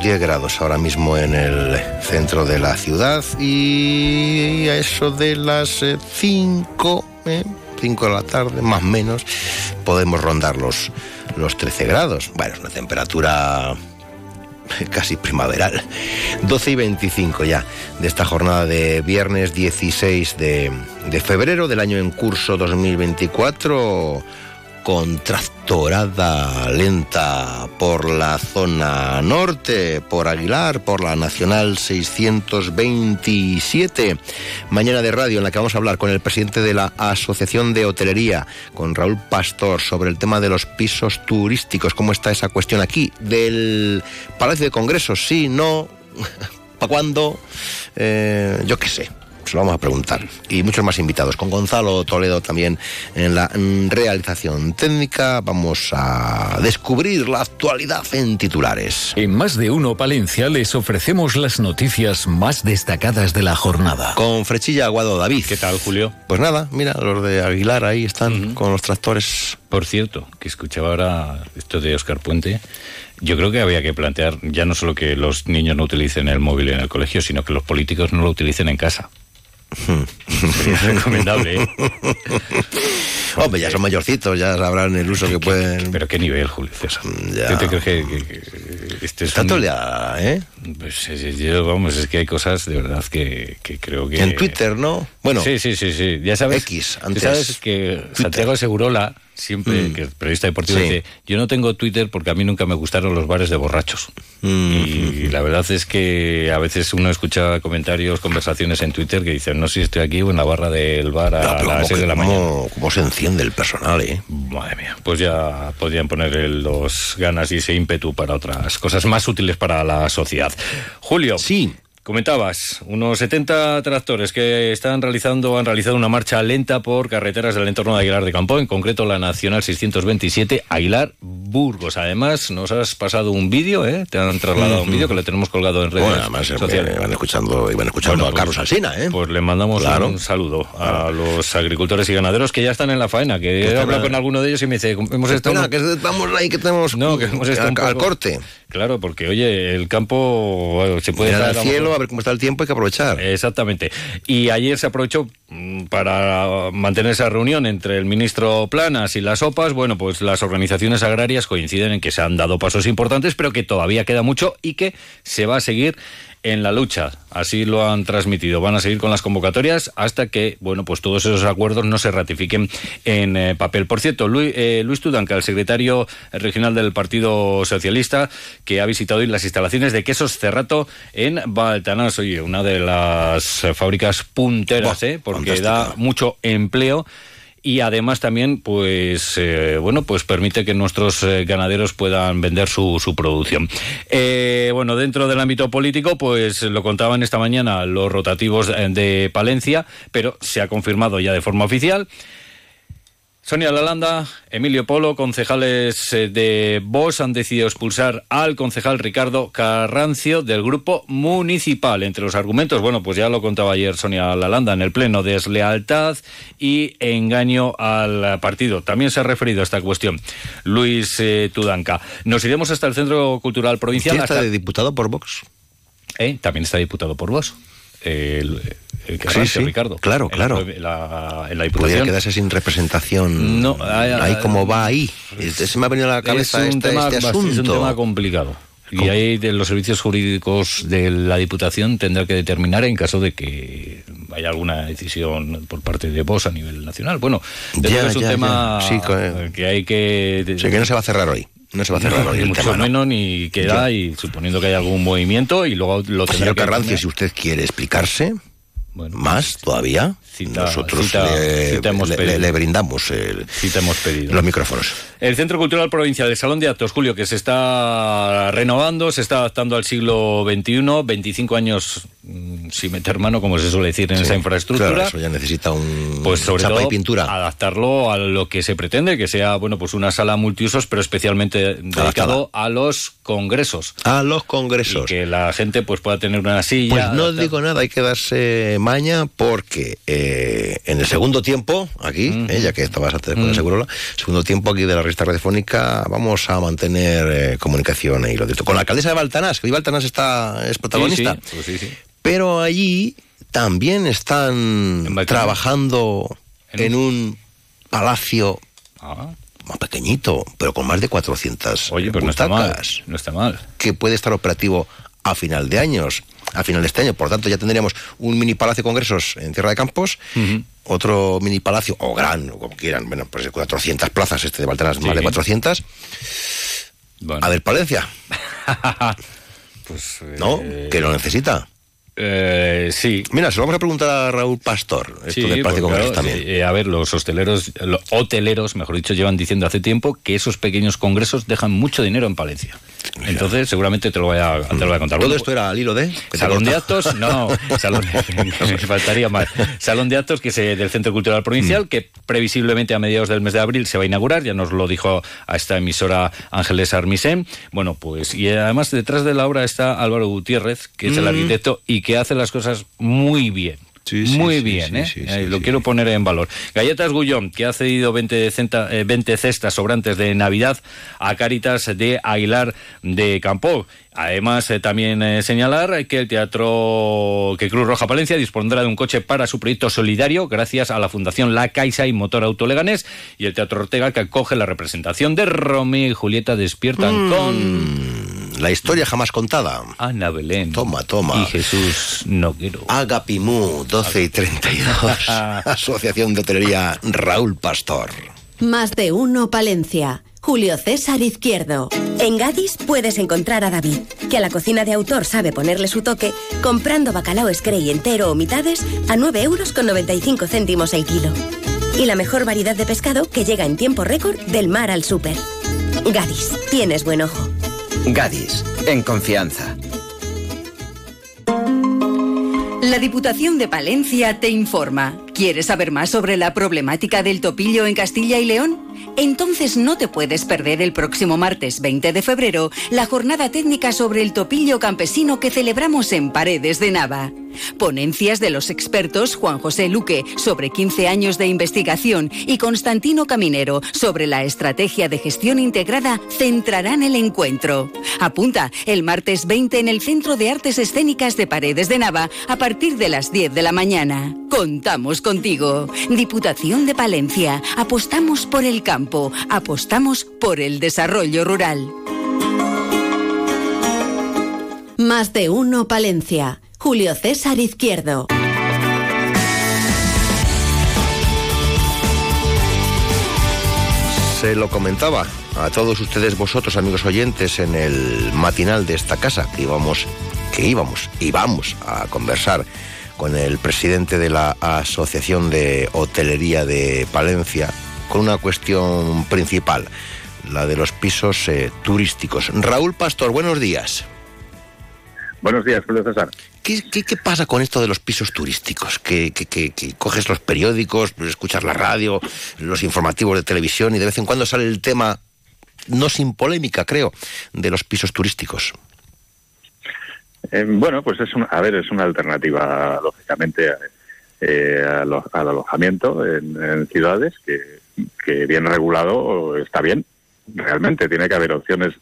10 grados ahora mismo en el centro de la ciudad y a eso de las 5, eh, 5 de la tarde, más o menos, podemos rondar los, los 13 grados. Bueno, es una temperatura casi primaveral. 12 y 25 ya de esta jornada de viernes 16 de, de febrero del año en curso 2024 con tractorada lenta por la zona norte, por Aguilar, por la Nacional 627. Mañana de radio en la que vamos a hablar con el presidente de la Asociación de Hotelería, con Raúl Pastor, sobre el tema de los pisos turísticos. ¿Cómo está esa cuestión aquí? Del Palacio de Congresos, sí, no, ¿para cuándo? Eh, yo qué sé se lo vamos a preguntar. Y muchos más invitados. Con Gonzalo Toledo también en la realización técnica. Vamos a descubrir la actualidad en titulares. En más de uno Palencia les ofrecemos las noticias más destacadas de la jornada. Con Frechilla Aguado David. ¿Qué tal, Julio? Pues nada, mira, los de Aguilar ahí están con los tractores. Por cierto, que escuchaba ahora esto de Oscar Puente. Yo creo que había que plantear ya no solo que los niños no utilicen el móvil en el colegio, sino que los políticos no lo utilicen en casa. Sería recomendable. ¿eh? Hombre, ya son mayorcitos, ya sabrán el uso que pueden. Pero qué nivel, Julio César. Ya. ¿Qué te crees que, que- que este es Está un- toleada, ¿eh? Pues, eh, yo, vamos, es que hay cosas de verdad que, que creo que. En Twitter, ¿no? Bueno, Sí, sí, sí, sí. Ya sabes. X, antes sabes que Santiago Segurola, siempre, Mm. que es periodista deportivo, Sí. dice: Yo no tengo Twitter porque a mí nunca me gustaron los bares de borrachos. Mm. Y la verdad es que a veces uno escucha comentarios, conversaciones en Twitter que dicen: No sé si estoy aquí o en la barra del bar a No, las cómo 6 de la mañana. cómo- cómo se enciende el personal, ¿eh? Madre mía, pues ya podrían poner los ganas y ese ímpetu para otras cosas más útiles para la sociedad. Julio. Sí. Comentabas, unos 70 tractores que están realizando, han realizado una marcha lenta por carreteras del entorno de Aguilar de Campo, en concreto la Nacional 627, Aguilar Burgos. Además, nos has pasado un vídeo, ¿eh? Te han trasladado un vídeo que le tenemos colgado en redes Bueno, además eh, sociales. van escuchando, iban escuchando Bueno, a Carlos pues- Alsina, ¿eh? Pues le mandamos Claro. un saludo a los agricultores y ganaderos que ya están en la faena, que he están hablado con alguno de ellos y me dice, hemos estado... Que estamos ahí, que tenemos No, que hemos estado al, un al poco- corte. Claro, porque oye, el campo bueno, se puede Mirar estar al cielo, a ver cómo está el tiempo, hay que aprovechar. Exactamente. Y ayer se aprovechó mm, para mantener esa reunión entre el ministro Planas y las OPAs. Bueno, pues las organizaciones agrarias coinciden en que se han dado pasos importantes, pero que todavía queda mucho y que se va a seguir en la lucha. Así lo han transmitido. Van a seguir con las convocatorias hasta que, bueno, pues todos esos acuerdos no se ratifiquen en eh, papel. Por cierto, Luis, eh, Luis Tudanca, el secretario regional del Partido Socialista, que ha visitado hoy las instalaciones de Quesos Cerrato en Baltanás. Oye, una de las fábricas punteras, Buah, ¿eh? Porque fantástica. da mucho empleo y además también pues eh, bueno pues permite que nuestros eh, ganaderos puedan vender su, producción. Eh, bueno dentro del ámbito político pues lo contaban esta mañana los rotativos de Palencia pero se ha confirmado ya de forma oficial Sonia Lalanda, Emilio Polo, concejales eh, de Vos han decidido expulsar al concejal Ricardo Carrancio del grupo municipal. Entre los argumentos, bueno, pues ya lo contaba ayer Sonia Lalanda en el pleno, deslealtad y engaño al partido. También se ha referido a esta cuestión Luis eh, Tudanca. Nos iremos hasta el Centro Cultural Provincial. ¿Quién está hasta- de diputado por Vox? Eh, También está diputado por. El, el Sí, Ricardo. claro, En claro. la- en la Pudiera quedarse sin representación. No, ay, ay, ahí como va ahí. Se me ha venido a la cabeza es un, este, tema, este bast- asunto. es un tema complicado. Y ahí de los servicios jurídicos de la Diputación tendrá que determinar en caso de que haya alguna decisión por parte de vos a nivel nacional. Bueno, Ya, es un ya, tema ya. Sí, que hay que... O sea, que no se va a cerrar hoy. No se va a cerrar No, hoy ni el mucho tema, ¿no? menos ni queda y suponiendo que hay algún movimiento y luego lo tendrá Señor que Carrancio, si usted quiere explicarse, más todavía. Nosotros le, brindamos el, los micrófonos. El Centro Cultural Provincial de Salón de Actos, Julio, que se está renovando, se está adaptando al siglo XXI, 25 años mm, sin meter mano, como se suele decir, en esa infraestructura. eso ya necesita un pues sobre todo, y pintura. Adaptarlo a lo que se pretende, que sea bueno pues una sala multiusos, pero especialmente dedicado a los congresos. A los congresos. Y que la gente pues pueda tener una silla. Pues no digo nada, hay que darse maña porque eh, en el segundo tiempo, aquí, eh, ya que estabas antes con el seguro, segundo tiempo aquí de la revista radiofónica, vamos a mantener eh, comunicación y lo de esto. Con la alcaldesa de Baltanás, que hoy Baltanás está, es protagonista. Pues pero allí también están trabajando en, un palacio ah. más pequeñito, pero con más de 400 Oye, pues no está mal. No está mal. Que puede estar operativo a final de años, a final de este año. Por tanto, ya tendríamos un mini palacio de congresos en Tierra de Campos, otro mini palacio, o gran, o como quieran, bueno, pues 400 plazas, este de Baltanas, más de 400. A ver, Palencia. pues, ¿No? Eh, que lo necesita. Eh, sí. Mira, se lo vamos a preguntar a Raúl Pastor, esto del Palacio Congresos también. Eh, a ver, los hosteleros, los hoteleros, mejor dicho, llevan diciendo hace tiempo que esos pequeños congresos dejan mucho dinero en Palencia. Entonces, seguramente te lo voy a, te lo voy a contar. ¿Todo esto era al hilo de? Salón de actos, no, salón, me faltaría más. Salón de actos que es del Centro Cultural Provincial, mm. que previsiblemente a mediados del mes de abril se va a inaugurar, ya nos lo dijo a esta emisora Ángeles Armisen. Bueno, pues, y además detrás de la obra está Álvaro Gutiérrez, que es el mm. arquitecto y que hace las cosas muy bien. Muy bien, ¿eh? eh lo quiero poner en valor. Galletas Gullón, que ha cedido 20, 20 eh, cestas sobrantes de Navidad a Caritas de Aguilar de Campo. Además, eh, también señalar que el Teatro que Cruz Roja Palencia dispondrá de un coche para su proyecto solidario gracias a la Fundación La Caixa y Motor Autoleganés y el Teatro Ortega que acoge la representación de Romeo y Julieta despiertan mm. con la historia jamás contada. Ana Belén. Toma, toma. Y Jesús Noguero. Agapimú, 12 y 32. Asociación de Hotelería Raúl Pastor. Más de uno, Palencia. Julio César Izquierdo. En Gadis puedes encontrar a David, que a la cocina de autor sabe ponerle su toque, comprando bacalao Screy entero o mitades a 9 euros con 95 céntimos el kilo. Y la mejor variedad de pescado que llega en tiempo récord del mar al súper. Gadis, tienes buen ojo. Gadis, en confianza. La Diputación de Palencia te informa. ¿Quieres saber más sobre la problemática del topillo en Castilla y León? Entonces no te puedes perder el próximo martes 20 de febrero la jornada técnica sobre el topillo campesino que celebramos en Paredes de Nava. Ponencias de los expertos Juan José Luque sobre 15 años de investigación y Constantino Caminero sobre la estrategia de gestión integrada centrarán el encuentro. Apunta el martes 20 en el Centro de Artes Escénicas de Paredes de Nava a partir de las 10 de la mañana. Contamos contigo. Diputación de Palencia. Apostamos por el Apostamos por el desarrollo rural. Más de uno Palencia. Julio César Izquierdo. Se lo comentaba a todos ustedes vosotros, amigos oyentes, en el matinal de esta casa, que íbamos, que íbamos y a conversar con el presidente de la Asociación de Hotelería de Palencia, con una cuestión principal, la de los pisos eh, turísticos. Raúl Pastor, buenos días. Buenos días, Julio César. ¿Qué, qué, pasa con esto de los pisos turísticos? Que, que, coges los periódicos, escuchas la radio, los informativos de televisión y de vez en cuando sale el tema, no sin polémica, creo, de los pisos turísticos. Eh, bueno, pues es a ver, es una alternativa, lógicamente, eh, al, alojamiento en, ciudades que, que bien regulado está bien. Realmente tiene que haber opciones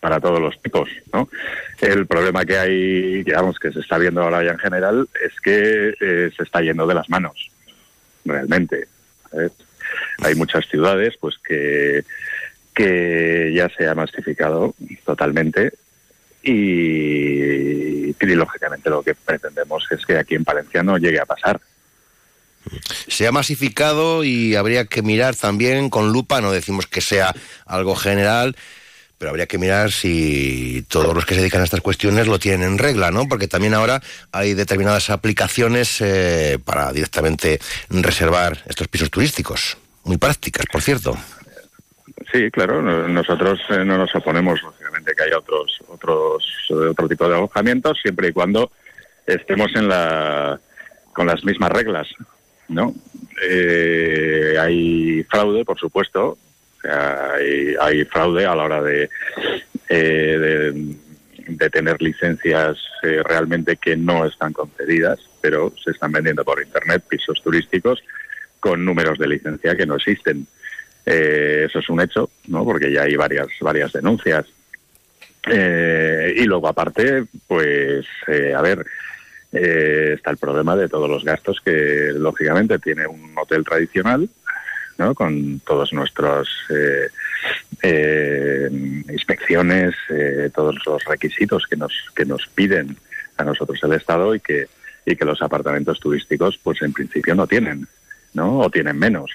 para todos los tipos, ¿no? El problema que hay, digamos, que se está viendo ahora ya en general, es que eh, se está yendo de las manos, realmente. Hay muchas ciudades, pues, que, que ya se ha masificado totalmente y, y lógicamente lo que pretendemos es que aquí en Palencia no llegue a pasar. Se ha masificado y habría que mirar también con lupa, no decimos que sea algo general, pero habría que mirar si todos los que se dedican a estas cuestiones lo tienen en regla, ¿no? Porque también ahora hay determinadas aplicaciones eh, para directamente reservar estos pisos turísticos, muy prácticas, por cierto. Sí, claro, nosotros eh, no nos oponemos, lógicamente, que haya otros, otros, otro tipo de alojamientos, siempre y cuando estemos en la, con las mismas reglas, ¿no? Eh, hay fraude, por supuesto, hay, hay, fraude a la hora de, eh, de, tener licencias realmente que no están concedidas, pero se están vendiendo por Internet pisos turísticos con números de licencia que no existen. Eh, eso es un hecho, ¿no? Porque ya hay varias, varias denuncias. Eh, y luego, aparte, pues, eh, a ver, está el problema de todos los gastos que, lógicamente, tiene un hotel tradicional, ¿no? Con todos nuestros inspecciones, todos los requisitos que nos, que nos piden a nosotros el Estado y que, y que los apartamentos turísticos, pues, en principio no tienen, ¿no? O tienen menos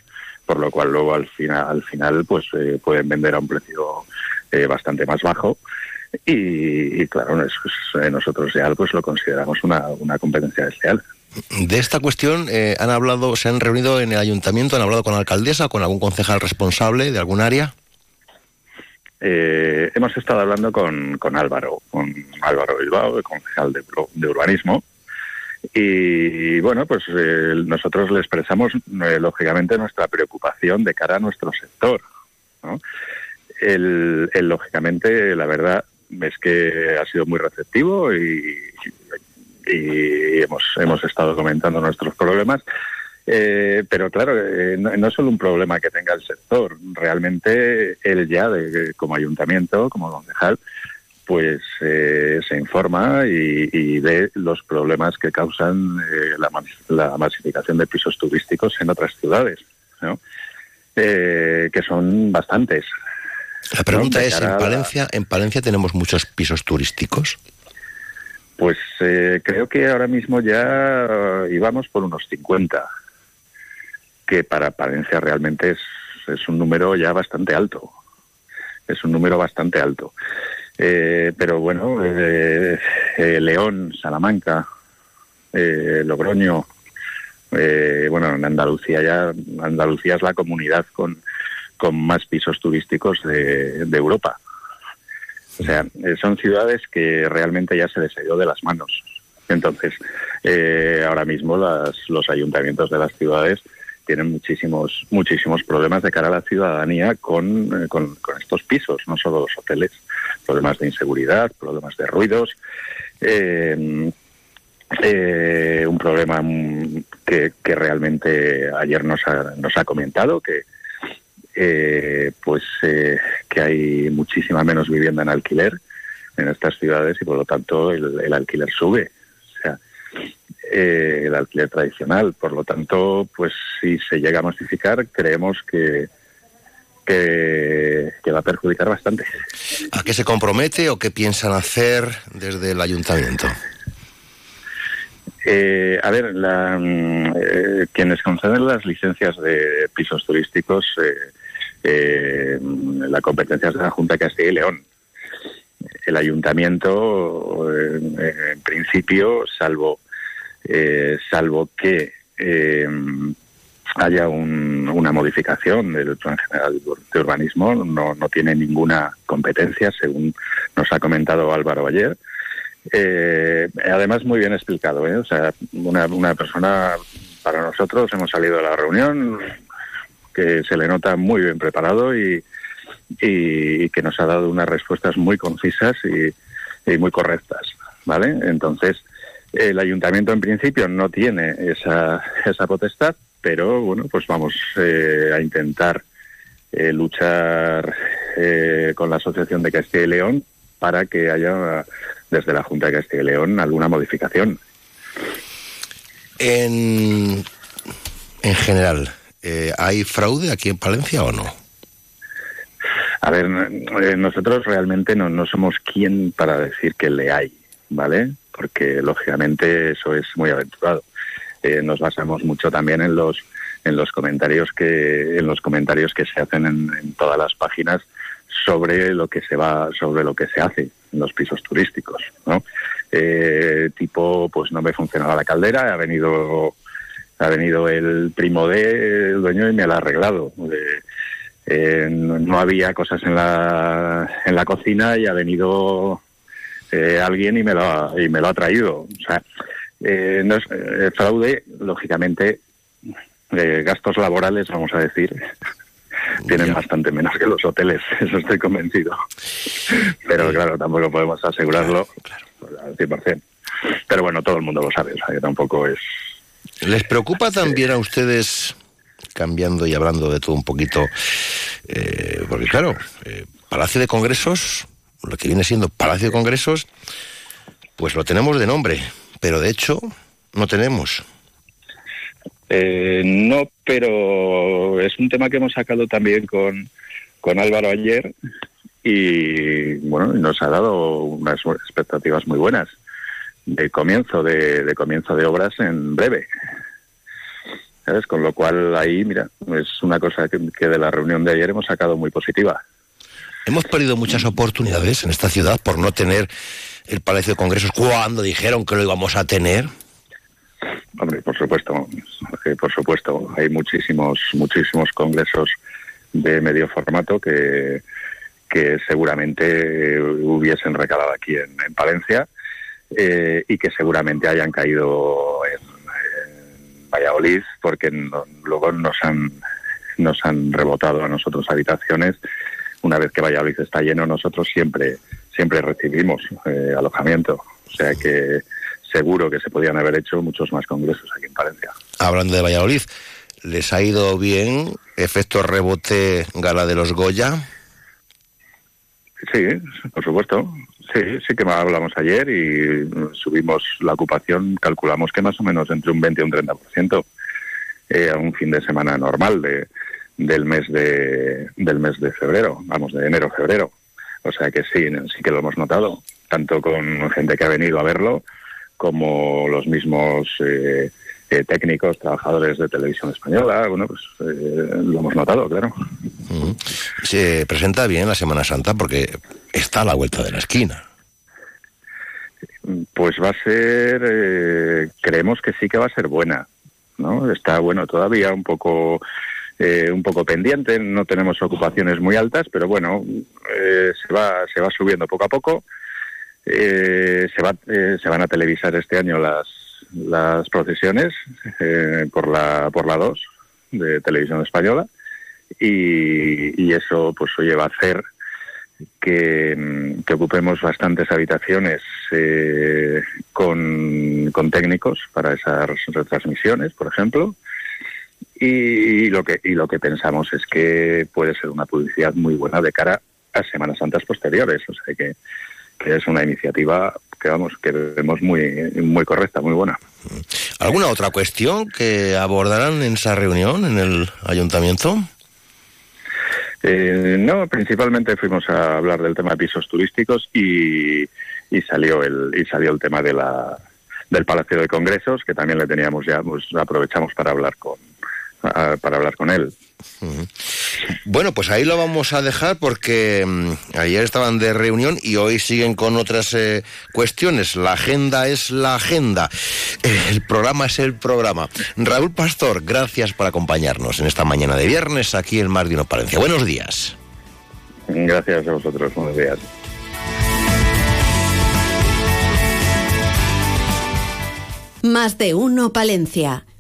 por lo cual luego al final, al final pues eh, pueden vender a un precio eh, bastante más bajo y, claro, eh, nosotros ya pues lo consideramos una, una competencia desleal. De esta cuestión han hablado, se han reunido en el ayuntamiento, han hablado con la alcaldesa, con algún concejal responsable de algún área. hemos estado hablando con, con Álvaro, con Álvaro Bilbao, el concejal de, de urbanismo, y bueno, pues eh, nosotros le expresamos eh, lógicamente nuestra preocupación de cara a nuestro sector. ¿no? El, lógicamente, la verdad es que ha sido muy receptivo y, y hemos, hemos estado comentando nuestros problemas. Eh, pero claro, no, no, es solo un problema que tenga el sector, realmente él ya, de, como ayuntamiento, como concejal, pues eh, se informa y, ve los problemas que causan eh, la, masificación de pisos turísticos en otras ciudades, eh, que son bastantes. La pregunta es, ¿en Palencia, ¿en Palencia tenemos muchos pisos turísticos? Pues creo que ahora mismo ya íbamos por unos 50, que para Palencia realmente es, es un número ya bastante alto. Es un número bastante alto. Eh, pero bueno, eh, eh, León, Salamanca, Logroño, bueno, en Andalucía ya, Andalucía es la comunidad con, con más pisos turísticos de, Europa. O sea, son ciudades que realmente ya se les ha ido de las manos. Entonces, ahora mismo las, los ayuntamientos de las ciudades tienen muchísimos muchísimos problemas de cara a la ciudadanía con, con, con estos pisos, no solo los hoteles problemas de inseguridad, problemas de ruidos, eh, eh, un problema que, realmente ayer nos ha, nos ha comentado que eh, pues que hay muchísima menos vivienda en alquiler en estas ciudades y por lo tanto el, el alquiler sube o sea el alquiler tradicional por lo tanto pues si se llega a masificar creemos que que, va a perjudicar bastante. ¿A qué se compromete o qué piensan hacer desde el ayuntamiento? Eh, a ver, la, mm, eh, quienes conceden las licencias de pisos turísticos, eh, la competencia es de la Junta de Castilla y León. El ayuntamiento, en principio, salvo, salvo que haya una modificación del Plan General de Urbanismo, no, no tiene ninguna competencia, según nos ha comentado Álvaro ayer. Eh, además, muy bien explicado. ¿eh? O sea, una, una persona, para nosotros, hemos salido de la reunión que se le nota muy bien preparado y, y, que nos ha dado unas respuestas muy concisas y, muy correctas. ¿Vale? Entonces, el ayuntamiento en principio no tiene esa, esa potestad, pero bueno, pues vamos eh, a intentar eh, luchar eh, con la Asociación de Castilla y León para que haya desde la Junta de Castilla y León alguna modificación. En, en general, ¿hay fraude aquí en Palencia o no? A ver, nosotros realmente no, somos quien para decir que le hay, ¿vale? Porque lógicamente eso es muy aventurado nos basamos mucho también en los en los comentarios que en los comentarios que se hacen en, todas las páginas sobre lo que se va, sobre lo que se hace en los pisos turísticos, ¿no? Eh, tipo, pues no me funcionaba la caldera, ha venido, ha venido el primo del dueño y me la ha arreglado. Eh, no, había cosas en la, en la cocina y ha venido eh, alguien y me lo ha, y me lo ha traído. O sea, eh, no es, fraude, lógicamente, gastos laborales, vamos a decir, tienen bastante menos que los hoteles, eso estoy convencido. Pero claro, tampoco podemos asegurarlo al 100%. Pero bueno, todo el mundo lo sabe, o sea que tampoco es... ¿Les preocupa también a ustedes, cambiando y hablando de todo un poquito, eh, porque claro, eh, Palacio de Congresos, lo que viene siendo Palacio de Congresos, pues lo tenemos de nombre, pero de hecho no tenemos. Eh, no, pero es un tema que hemos sacado también con, con Álvaro ayer y bueno, nos ha dado unas expectativas muy buenas de comienzo de, comienzo de obras en breve. ¿Sabes? Con lo cual ahí, mira, es una cosa que, que de la reunión de ayer hemos sacado muy positiva. Hemos perdido muchas oportunidades en esta ciudad por no tener el Palacio de Congresos cuando dijeron que lo íbamos a tener. Hombre, por supuesto, por supuesto, hay muchísimos, muchísimos congresos de medio formato que, que seguramente hubiesen recalado aquí en, Palencia eh, y que seguramente hayan caído en, Valladolid porque luego nos han, nos han rebotado a nosotros habitaciones. Una vez que Valladolid está lleno, nosotros siempre, siempre recibimos eh, alojamiento. O sea que seguro que se podían haber hecho muchos más congresos aquí en Palencia. Hablando de Valladolid, ¿les ha ido bien efecto rebote gala de los Goya? Sí, por supuesto. Sí, sí que hablamos ayer y subimos la ocupación, calculamos que más o menos entre un 20 y un 30% eh, a un fin de semana normal de, del mes de del mes de febrero, vamos, de enero febrero. O sea que sí, sí que lo hemos notado, tanto con gente que ha venido a verlo como los mismos eh, eh, técnicos, trabajadores de televisión española, bueno, pues eh, lo hemos notado, claro. Se presenta bien la Semana Santa porque está a la vuelta de la esquina. Pues va a ser, creemos que sí que va a ser buena, ¿no? Está, bueno, todavía un poco... un poco pendiente, no tenemos ocupaciones muy altas, pero bueno, se va se va subiendo poco a poco eh, se, va, eh, se van a televisar este año las, las procesiones eh, por la por la 2 de Televisión Española y, eso pues oye va a hacer que, ocupemos bastantes habitaciones con, con técnicos para esas retransmisiones, por ejemplo. Y, lo que y lo que pensamos es que puede ser una publicidad muy buena de cara a Semanas Santas posteriores, o sea que que es una iniciativa que vamos que vemos muy muy correcta, muy buena. ¿Alguna otra cuestión que abordarán en esa reunión en el ayuntamiento? Eh, no, principalmente fuimos a hablar del tema de pisos turísticos y, y salió el y salió el tema de la del Palacio de Congresos que también le teníamos ya pues aprovechamos para hablar con para hablar con él. Bueno, pues ahí lo vamos a dejar porque mm, ayer estaban de reunión y hoy siguen con otras eh, cuestiones. La agenda es la agenda. El programa es el programa. Raúl Pastor, gracias por acompañarnos en esta mañana de viernes aquí en Mar de Uno Palencia. Buenos días. Gracias a vosotros. Buenos días. Más de uno Palencia.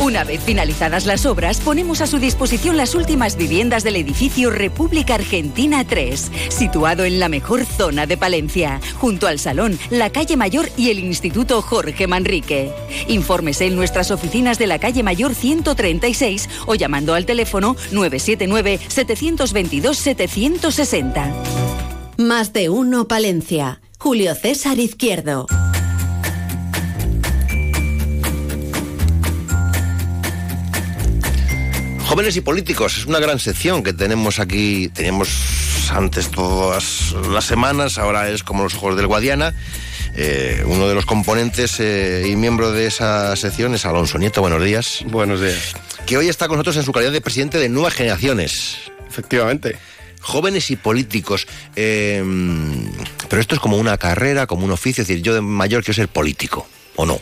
Una vez finalizadas las obras, ponemos a su disposición las últimas viviendas del edificio República Argentina 3, situado en la mejor zona de Palencia, junto al Salón, la Calle Mayor y el Instituto Jorge Manrique. Infórmese en nuestras oficinas de la Calle Mayor 136 o llamando al teléfono 979-722-760. Más de uno Palencia. Julio César Izquierdo. Jóvenes y políticos, es una gran sección que tenemos aquí. Teníamos antes todas las semanas, ahora es como los ojos del Guadiana. Eh, uno de los componentes eh, y miembro de esa sección es Alonso Nieto. Buenos días. Buenos días. Que hoy está con nosotros en su calidad de presidente de Nuevas Generaciones. Efectivamente. Jóvenes y políticos. Eh, pero esto es como una carrera, como un oficio. Es decir, yo de mayor quiero ser político, ¿o no?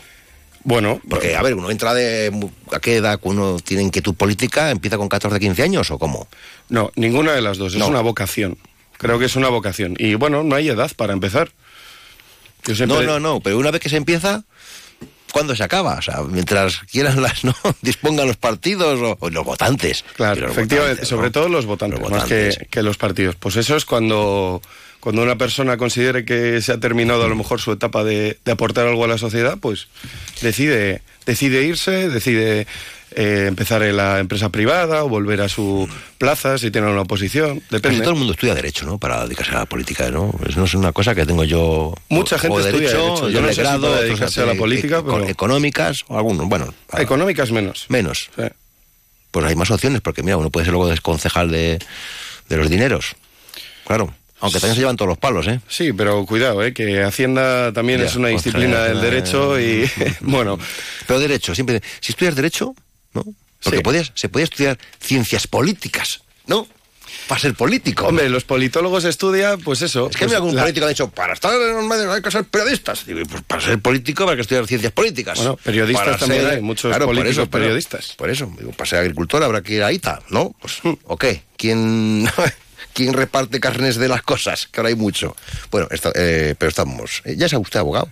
Bueno, Porque, a ver, uno entra de... ¿A qué edad uno tiene inquietud política? ¿Empieza con 14, 15 años o cómo? no, ninguna de las dos. Es No. una vocación. Creo que es una vocación. Y bueno, no hay edad para empezar. Yo siempre- No, no, no, pero una vez que se empieza, ¿cuándo se acaba? O sea, mientras quieran las, ¿no? Dispongan los partidos o, o los votantes. Claro, los efectivamente, votantes, sobre ¿no? todo los votantes, Los más que, que los partidos. Pues eso es cuando, cuando una persona considere que se ha terminado a lo mejor su etapa de, de aportar algo a la sociedad, pues decide, decide irse, decide eh, empezar en la empresa privada o volver a su plaza si tiene una oposición, Casi depende. todo el mundo estudia Derecho, ¿no? Para dedicarse a la política, ¿no? Eso no es una cosa que tengo yo... Mucha gente estudia Derecho. Yo no sé grado, dedicarse a la política, pero- Económicas, o algunos, bueno... a- Económicas menos. Menos. Sí. Pues hay más opciones, porque mira, uno puede ser luego desconcejal de, de los dineros. Claro. Aunque también se llevan todos los palos, ¿eh? Sí, pero cuidado, ¿eh? que Hacienda también Ya, es una disciplina del derecho y, bueno, Pero derecho, siempre. Si estudias derecho, ¿no? Porque Sí. podías, se podía estudiar ciencias políticas, ¿no? Para ser político. hombre, los politólogos estudian, pues eso. es que pues algún la- político ha dicho, para estar en los medios hay que ser periodistas. Digo, pues para ser político hay que estudiar ciencias políticas. Bueno, periodistas Para también ser- hay, muchos políticos periodistas. Por eso, digo, para ser agricultor habrá que ir a ITA, ¿no? Pues, Hmm. ¿o qué? ¿Quién, ¿Quién reparte carnes de las cosas? Que ahora hay mucho. Bueno, está- eh, pero estamos... eh, ¿Ya es usted abogado?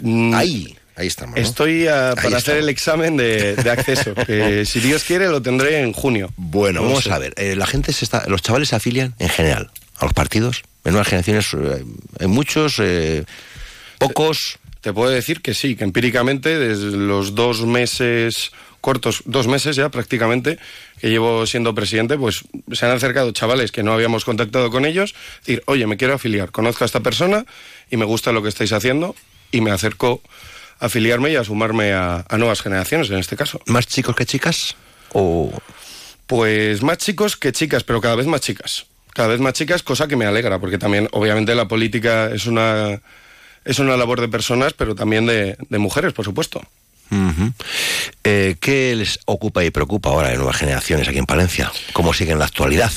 Mm, Ahí, ahí estamos, ¿no? Estoy a- para hacer el examen de, de acceso, que si Dios quiere lo tendré en junio. Bueno, No vamos a ver. eh, la gente se está, los chavales se afilian en general a los partidos. En nuevas generaciones eh, hay muchos, eh, pocos. Te puedo decir que sí, que empíricamente desde los dos meses cortos, dos meses ya prácticamente, que llevo siendo presidente, pues se han acercado chavales que no habíamos contactado con ellos, decir, oye, me quiero afiliar, conozco a esta persona y me gusta lo que estáis haciendo y me acerco afiliarme y a sumarme a, a nuevas generaciones en este caso. ¿Más chicos que chicas? O Pues más chicos que chicas, pero cada vez más chicas. Cada vez más chicas, cosa que me alegra, porque también, obviamente, la política es una, es una labor de personas, pero también de, de mujeres, por supuesto. Eh, ¿Qué les ocupa y preocupa ahora en nuevas generaciones aquí en Palencia? ¿Cómo sigue en la actualidad?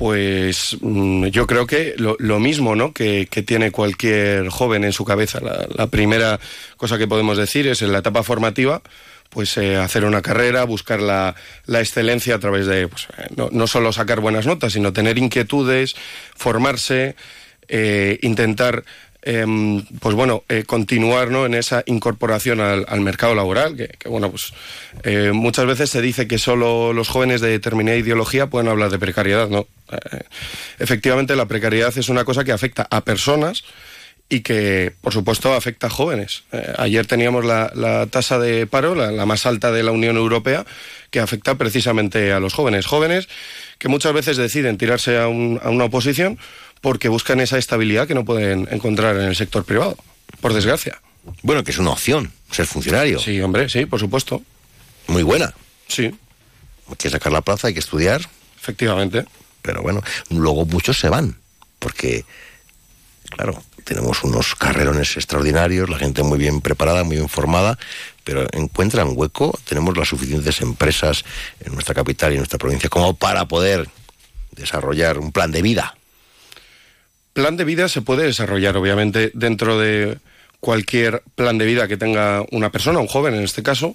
Pues mm, yo creo que lo, mismo ¿no? que, que tiene cualquier joven en su cabeza. La, la primera cosa que podemos decir es en la etapa formativa, pues eh, hacer una carrera, buscar la, la excelencia a través de pues, eh, no, no solo sacar buenas notas, sino tener inquietudes, formarse, eh, intentar em, pues bueno, eh, continuar ¿no? en esa incorporación al, mercado laboral, que, bueno, pues eh, muchas veces se dice que solo los jóvenes de determinada ideología pueden hablar de precariedad, ¿no? Eh, efectivamente, la precariedad es una cosa que afecta a personas y que, por supuesto, afecta a jóvenes. Ayer teníamos la, la tasa de paro, la, la más alta de la Unión Europea, que afecta precisamente a los jóvenes. Jóvenes que muchas veces deciden tirarse a, un- a una oposición porque buscan esa estabilidad que no pueden encontrar en el sector privado, por desgracia. Bueno, que es una opción, ser funcionario. Sí, hombre, sí, por supuesto. Muy buena. Sí, Hay que sacar la plaza, hay que estudiar. efectivamente. Pero bueno, luego muchos se van, porque, claro, tenemos unos carrerones extraordinarios, la gente muy bien preparada, muy bien formada, pero encuentran hueco, tenemos las suficientes empresas en nuestra capital y en nuestra provincia como para poder desarrollar un plan de vida. Plan de vida se puede desarrollar, obviamente, dentro de cualquier plan de vida que tenga una persona, un joven en este caso,